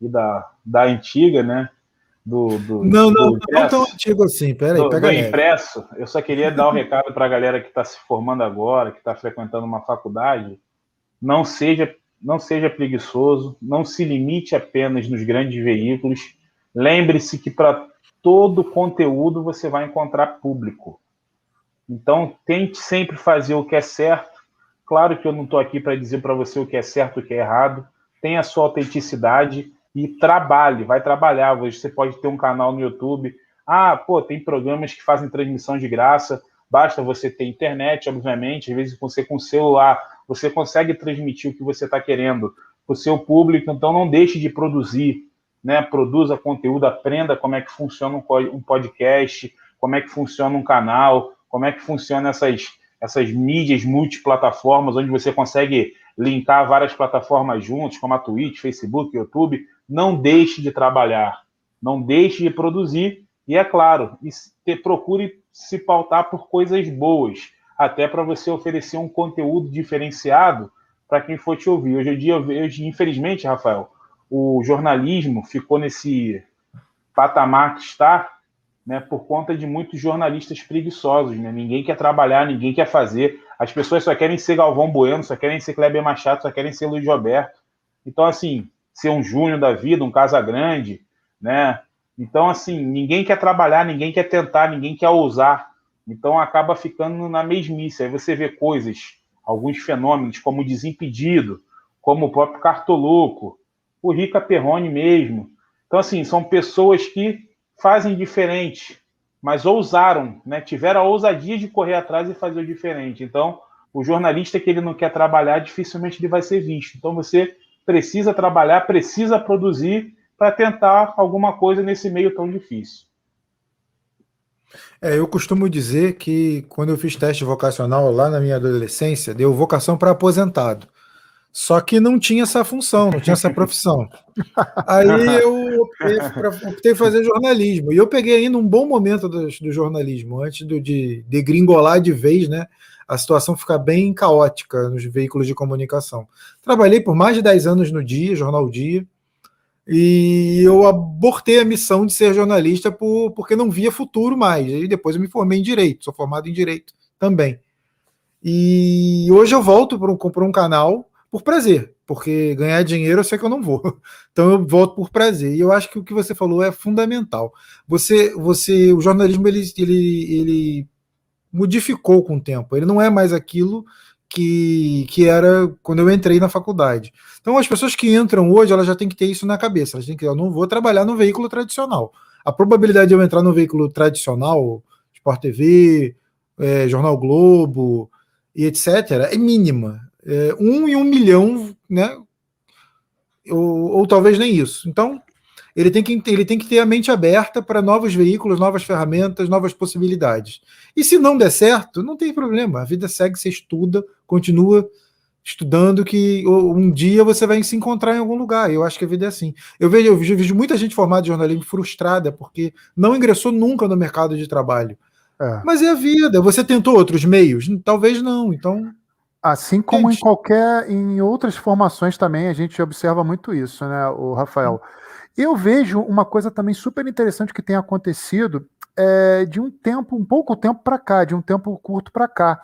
e da, da antiga, né? do, do Não, não, do não tão antigo assim, peraí, do, pega do impresso, eu só queria dar um recado para a galera que está se formando agora, que está frequentando uma faculdade, não seja, não seja preguiçoso, não se limite apenas nos grandes veículos, lembre-se que para todo conteúdo você vai encontrar público. Então, tente sempre fazer o que é certo. Claro que eu não estou aqui para dizer para você o que é certo e o que é errado. Tenha a sua autenticidade, e trabalhe, vai trabalhar. Você pode ter um canal no YouTube. Ah, pô, tem programas que fazem transmissão de graça. Basta você ter internet, obviamente. Às vezes você com celular, você consegue transmitir o que você está querendo para o seu público. Então não deixe de produzir, né? Produza conteúdo, aprenda como é que funciona um podcast, como é que funciona um canal, como é que funciona essas essas mídias multiplataformas, onde você consegue linkar várias plataformas juntos, como a Twitch, Facebook, YouTube, não deixe de trabalhar, não deixe de produzir e, é claro, procure se pautar por coisas boas, até para você oferecer um conteúdo diferenciado para quem for te ouvir. Hoje em dia, hoje, infelizmente, Rafael, o jornalismo ficou nesse patamar que está né, por conta de muitos jornalistas preguiçosos. Né? Ninguém quer trabalhar, ninguém quer fazer. As pessoas só querem ser Galvão Bueno, só querem ser Kleber Machado, só querem ser Luiz Roberto. Então, assim, ser um Júnior da vida, um Casa Grande, né? Então, assim, ninguém quer trabalhar, ninguém quer tentar, ninguém quer ousar. Então, acaba ficando na mesmice. Aí você vê coisas, alguns fenômenos, como o Desimpedido, como o próprio Cartoloco, o Rica Perrone mesmo. Então, assim, são pessoas que fazem diferente, mas ousaram, né? tiveram a ousadia de correr atrás e fazer o diferente. Então, o jornalista que ele não quer trabalhar, dificilmente ele vai ser visto. Então, você precisa trabalhar, precisa produzir para tentar alguma coisa nesse meio tão difícil. É, eu costumo dizer que quando eu fiz teste vocacional lá na minha adolescência, deu vocação para aposentado. Só que não tinha essa função, não tinha essa profissão. Aí eu optei, pra, optei fazer jornalismo. E eu peguei ainda um bom momento do, do jornalismo, antes do, de degringolar de vez, né? a situação fica bem caótica nos veículos de comunicação. Trabalhei por mais de 10 anos no Dia, Jornal Dia, e eu abortei a missão de ser jornalista por, porque não via futuro mais. E depois eu me formei em Direito, sou formado em Direito também. E hoje eu volto para um, um canal por prazer, porque ganhar dinheiro eu sei que eu não vou. Então eu volto por prazer. E eu acho que o que você falou é fundamental. Você, você, o jornalismo ele, ele, ele modificou com o tempo. Ele não é mais aquilo que, que era quando eu entrei na faculdade. Então, as pessoas que entram hoje, elas já têm que ter isso na cabeça. Elas têm que, eu não vou trabalhar no veículo tradicional. A probabilidade de eu entrar no veículo tradicional, Sport TV, é, Jornal Globo e etc., é mínima. É, um em um milhão, né? Ou, ou talvez nem isso. Então, ele tem que, ele tem que ter a mente aberta para novos veículos, novas ferramentas, novas possibilidades. E se não der certo, não tem problema. A vida segue, você estuda, continua estudando, que um dia você vai se encontrar em algum lugar. Eu acho que a vida é assim. Eu vejo, eu vejo muita gente formada em jornalismo frustrada porque não ingressou nunca no mercado de trabalho. É. Mas é a vida. Você tentou outros meios? Talvez não. Então. Assim como em qualquer, em outras formações também, a gente observa muito isso, né, o Rafael. Hum. Eu vejo uma coisa também super interessante que tem acontecido é, de um tempo, um pouco tempo para cá, de um tempo curto para cá,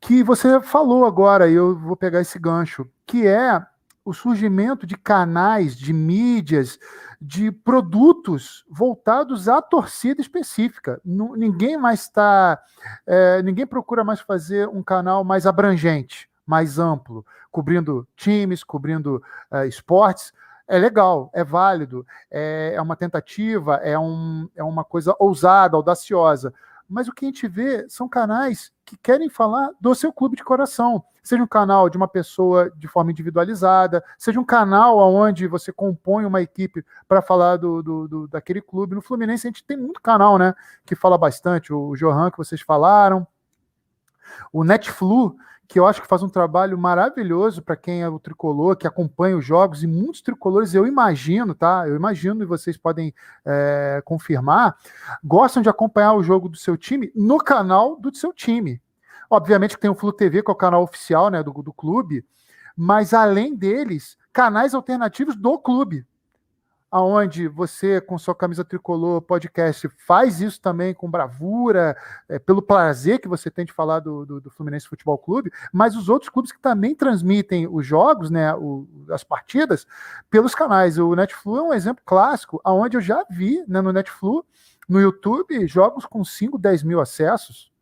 que você falou agora, e eu vou pegar esse gancho, que é o surgimento de canais, de mídias, de produtos voltados à torcida específica. ninguém mais está. É, ninguém procura mais fazer um canal mais abrangente, mais amplo, cobrindo times, cobrindo é, esportes. É legal, é válido, é, é uma tentativa, é, um, é uma coisa ousada, audaciosa mas o que a gente vê são canais que querem falar do seu clube de coração. Seja um canal de uma pessoa de forma individualizada, seja um canal onde você compõe uma equipe para falar do, do, do, daquele clube. No Fluminense a gente tem muito canal, né? Que fala bastante. O Johan que vocês falaram. O Netflu, que eu acho que faz um trabalho maravilhoso para quem é o tricolor, que acompanha os jogos, e muitos tricolores, eu imagino, tá? Eu imagino, e vocês podem é, confirmar, gostam de acompanhar o jogo do seu time no canal do seu time. Obviamente que tem o Flu TV, que é o canal oficial né, do, do clube, mas além deles, canais alternativos do clube aonde você, com sua camisa tricolor podcast, faz isso também com bravura, é, pelo prazer que você tem de falar do, do, do, Fluminense Futebol Clube, mas os outros clubes que também transmitem os jogos, né, o, as partidas, pelos canais. O Netflu é um exemplo clássico, aonde eu já vi né, no Netflu, no YouTube, jogos com 5, 10 mil acessos,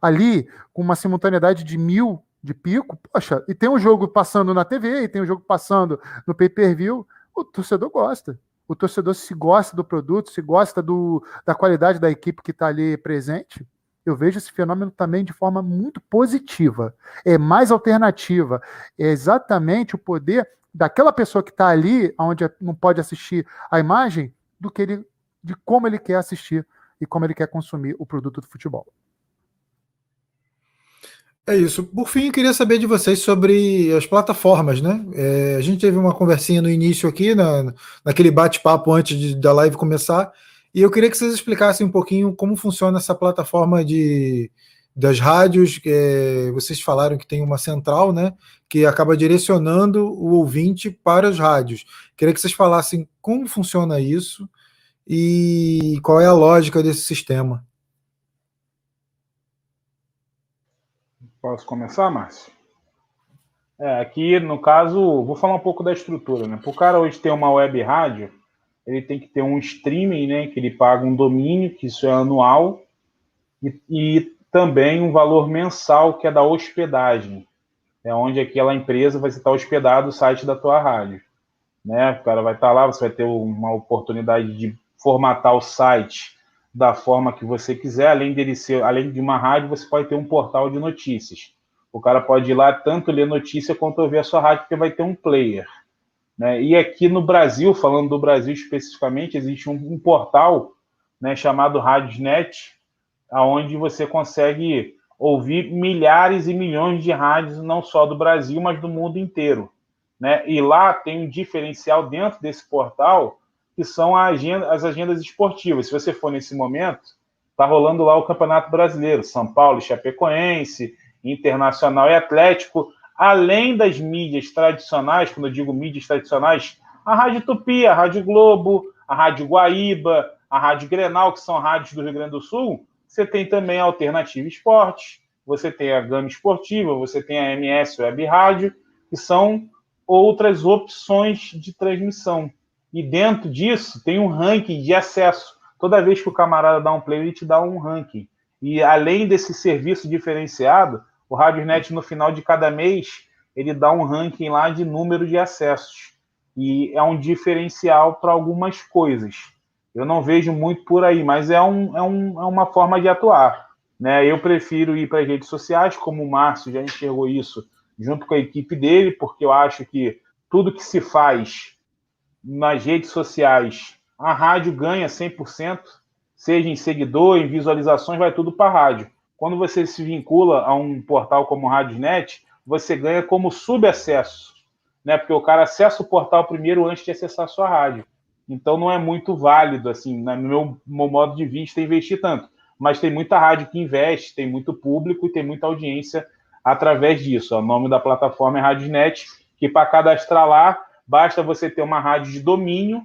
ali com uma simultaneidade de mil de pico, poxa, e tem um jogo passando na TV, e tem um jogo passando no pay-per-view, o torcedor gosta o torcedor se gosta do produto, se gosta do, da qualidade da equipe que está ali presente, eu vejo esse fenômeno também de forma muito positiva. É mais alternativa. É exatamente o poder daquela pessoa que está ali, onde não pode assistir a imagem, do que ele, de como ele quer assistir e como ele quer consumir o produto do futebol. É isso. Por fim, eu queria saber de vocês sobre as plataformas, né? É, a gente teve uma conversinha no início aqui, na, naquele bate-papo antes de, da live começar, e eu queria que vocês explicassem um pouquinho como funciona essa plataforma de, das rádios. É, vocês falaram que tem uma central, né? Que acaba direcionando o ouvinte para as rádios. Queria que vocês falassem como funciona isso e qual é a lógica desse sistema. Posso começar, Márcio? É, aqui, no caso, vou falar um pouco da estrutura, né? Para o cara hoje ter uma web rádio, ele tem que ter um streaming, né? Que ele paga um domínio, que isso é anual, e, e também um valor mensal, que é da hospedagem. É onde aquela empresa vai estar hospedado o site da tua rádio. Né? O cara vai estar lá, você vai ter uma oportunidade de formatar o site da forma que você quiser, além dele ser, além de uma rádio, você pode ter um portal de notícias. O cara pode ir lá tanto ler notícia quanto ouvir a sua rádio, porque vai ter um player. Né? E aqui no Brasil, falando do Brasil especificamente, existe um, um portal né, chamado Radiosnet, aonde você consegue ouvir milhares e milhões de rádios, não só do Brasil, mas do mundo inteiro. Né? E lá tem um diferencial dentro desse portal, que são agenda, as agendas esportivas. Se você for nesse momento, está rolando lá o Campeonato Brasileiro, São Paulo, Chapecoense, Internacional e Atlético, além das mídias tradicionais, quando eu digo mídias tradicionais, a Rádio Tupi, a Rádio Globo, a Rádio Guaíba, a Rádio Grenal, que são rádios do Rio Grande do Sul, você tem também a Alternativa Esportes, você tem a Gama Esportiva, você tem a MS Web Rádio, que são outras opções de transmissão. E dentro disso tem um ranking de acesso. Toda vez que o camarada dá um play, ele te dá um ranking. E além desse serviço diferenciado, o RadioNet, no final de cada mês, ele dá um ranking lá de número de acessos. E é um diferencial para algumas coisas. Eu não vejo muito por aí, mas é, um, é, um, é uma forma de atuar. Né? Eu prefiro ir para as redes sociais, como o Márcio já enxergou isso junto com a equipe dele, porque eu acho que tudo que se faz nas redes sociais, a rádio ganha 100%, seja em seguidor, em visualizações, vai tudo para a rádio. Quando você se vincula a um portal como o RádioNet, você ganha como subacesso, né? Porque o cara acessa o portal primeiro antes de acessar a sua rádio. Então não é muito válido, assim, no meu, meu modo de vista, investir tanto. Mas tem muita rádio que investe, tem muito público e tem muita audiência através disso. O nome da plataforma é RádioNet, que para cadastrar lá Basta você ter uma rádio de domínio,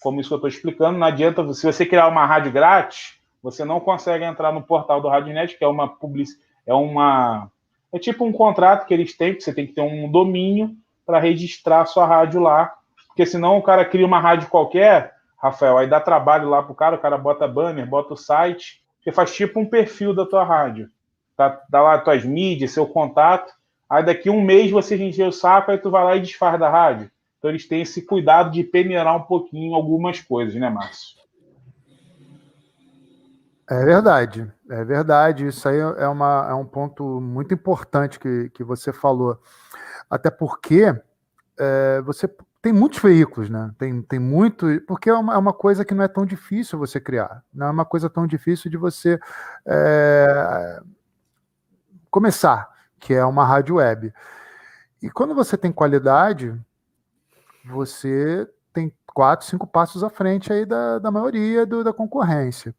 como isso que eu estou explicando. Não adianta, se você criar uma rádio grátis, você não consegue entrar no portal do RadioNet, que é uma public... é uma É tipo um contrato que eles têm, que você tem que ter um domínio para registrar sua rádio lá. Porque senão o cara cria uma rádio qualquer, Rafael, aí dá trabalho lá pro cara, o cara bota banner, bota o site, você faz tipo um perfil da tua rádio. Tá, dá lá as tuas mídias, seu contato. Aí daqui um mês você encher o saco, aí tu vai lá e desfaz da rádio. Então eles têm esse cuidado de peneirar um pouquinho algumas coisas, né, Márcio? É verdade, é verdade. Isso aí é, uma, é um ponto muito importante que, que você falou. Até porque é, você tem muitos veículos, né? Tem, tem muito. Porque é uma, é uma, coisa que não é tão difícil você criar. Não é uma coisa tão difícil de você é, começar, que é uma rádio web. E quando você tem qualidade, você tem quatro, cinco passos à frente aí da, da maioria do, da concorrência.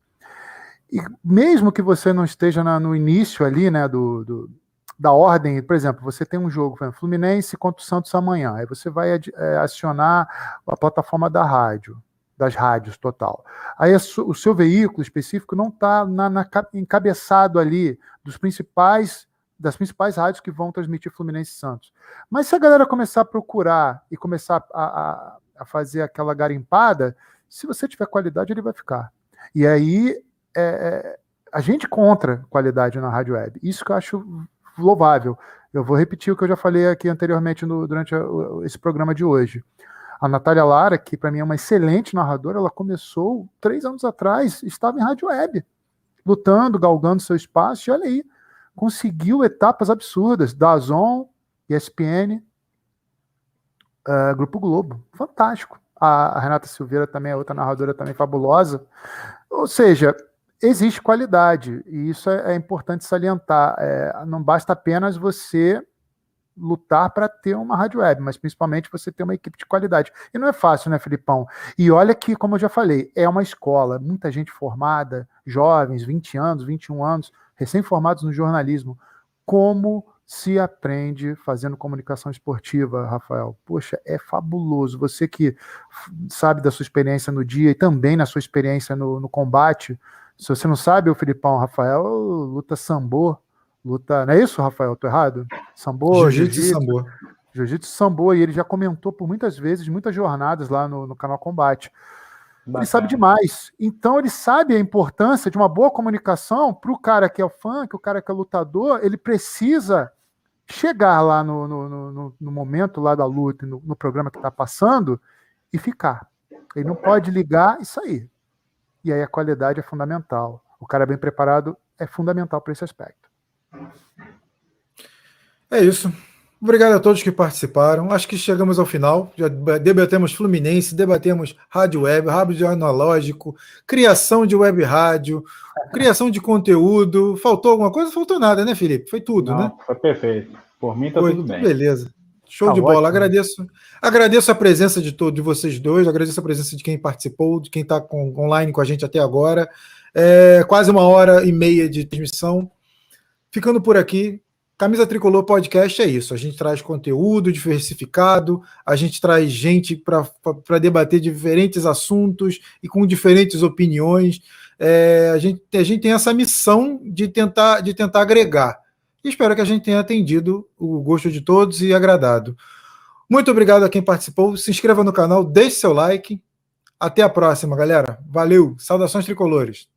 E mesmo que você não esteja na, no início ali, né, do, do, da ordem, por exemplo, você tem um jogo, exemplo, Fluminense contra o Santos amanhã, aí você vai é, acionar a plataforma da rádio, das rádios total. Aí o seu veículo específico não está na, na, encabeçado ali dos principais das principais rádios que vão transmitir Fluminense e Santos. Mas se a galera começar a procurar e começar a, a, a fazer aquela garimpada, se você tiver qualidade, ele vai ficar. E aí é, é, a gente contra qualidade na rádio web. Isso que eu acho louvável. Eu vou repetir o que eu já falei aqui anteriormente no, durante a, esse programa de hoje. A Natália Lara, que para mim é uma excelente narradora, ela começou três anos atrás, estava em rádio web, lutando, galgando seu espaço, e olha aí, conseguiu etapas absurdas, da Zon, ESPN, uh, eh, Grupo Globo, fantástico. A, a Renata Silveira também é outra narradora também fabulosa. Ou seja, existe qualidade, e isso é, é importante salientar. É, não basta apenas você lutar para ter uma rádio web, mas principalmente você ter uma equipe de qualidade. E não é fácil, né, Filipão? E olha que, como eu já falei, é uma escola, muita gente formada, jovens, 20 anos, 21 anos, recém-formados no jornalismo. Como se aprende fazendo comunicação esportiva, Rafael? Poxa, é fabuloso. Você que sabe da sua experiência no dia e também na sua experiência no, no combate, se você não sabe, o Filipão Rafael luta sambo, luta. Não é isso, Rafael? Tô errado? Sambo, Jiu-Jitsu jiu sambo. Jiu-Jitsu sambo, e ele já comentou por muitas vezes, muitas jornadas lá no, no canal Combate. Bacana. Ele sabe demais. Então ele sabe a importância de uma boa comunicação para o cara que é o fã, que o cara que é lutador, ele precisa chegar lá no, no, no, no momento lá da luta, no, no programa que está passando, e ficar. Ele não pode ligar e sair. E aí a qualidade é fundamental. O cara bem preparado é fundamental para esse aspecto. É isso. Obrigado a todos que participaram. Acho que chegamos ao final. Já debatemos Fluminense, debatemos rádio web, rádio analógico, criação de web rádio, criação de conteúdo. Faltou alguma coisa? Faltou nada, né, Felipe? Foi tudo, Não, né? Foi perfeito. Por mim tá Foi, tudo bem. Beleza. Show tá de bola. Agradeço, agradeço a presença de todos de vocês dois, agradeço a presença de quem participou, de quem está online com a gente até agora. É, quase uma hora e meia de transmissão. Ficando por aqui, Camisa Tricolor Podcast é isso. A gente traz conteúdo diversificado, a gente traz gente para debater diferentes assuntos e com diferentes opiniões. É, a, gente, a gente tem essa missão de tentar, de tentar agregar. E espero que a gente tenha atendido o gosto de todos e agradado. Muito obrigado a quem participou. Se inscreva no canal, deixe seu like. Até a próxima, galera. Valeu. Saudações tricolores.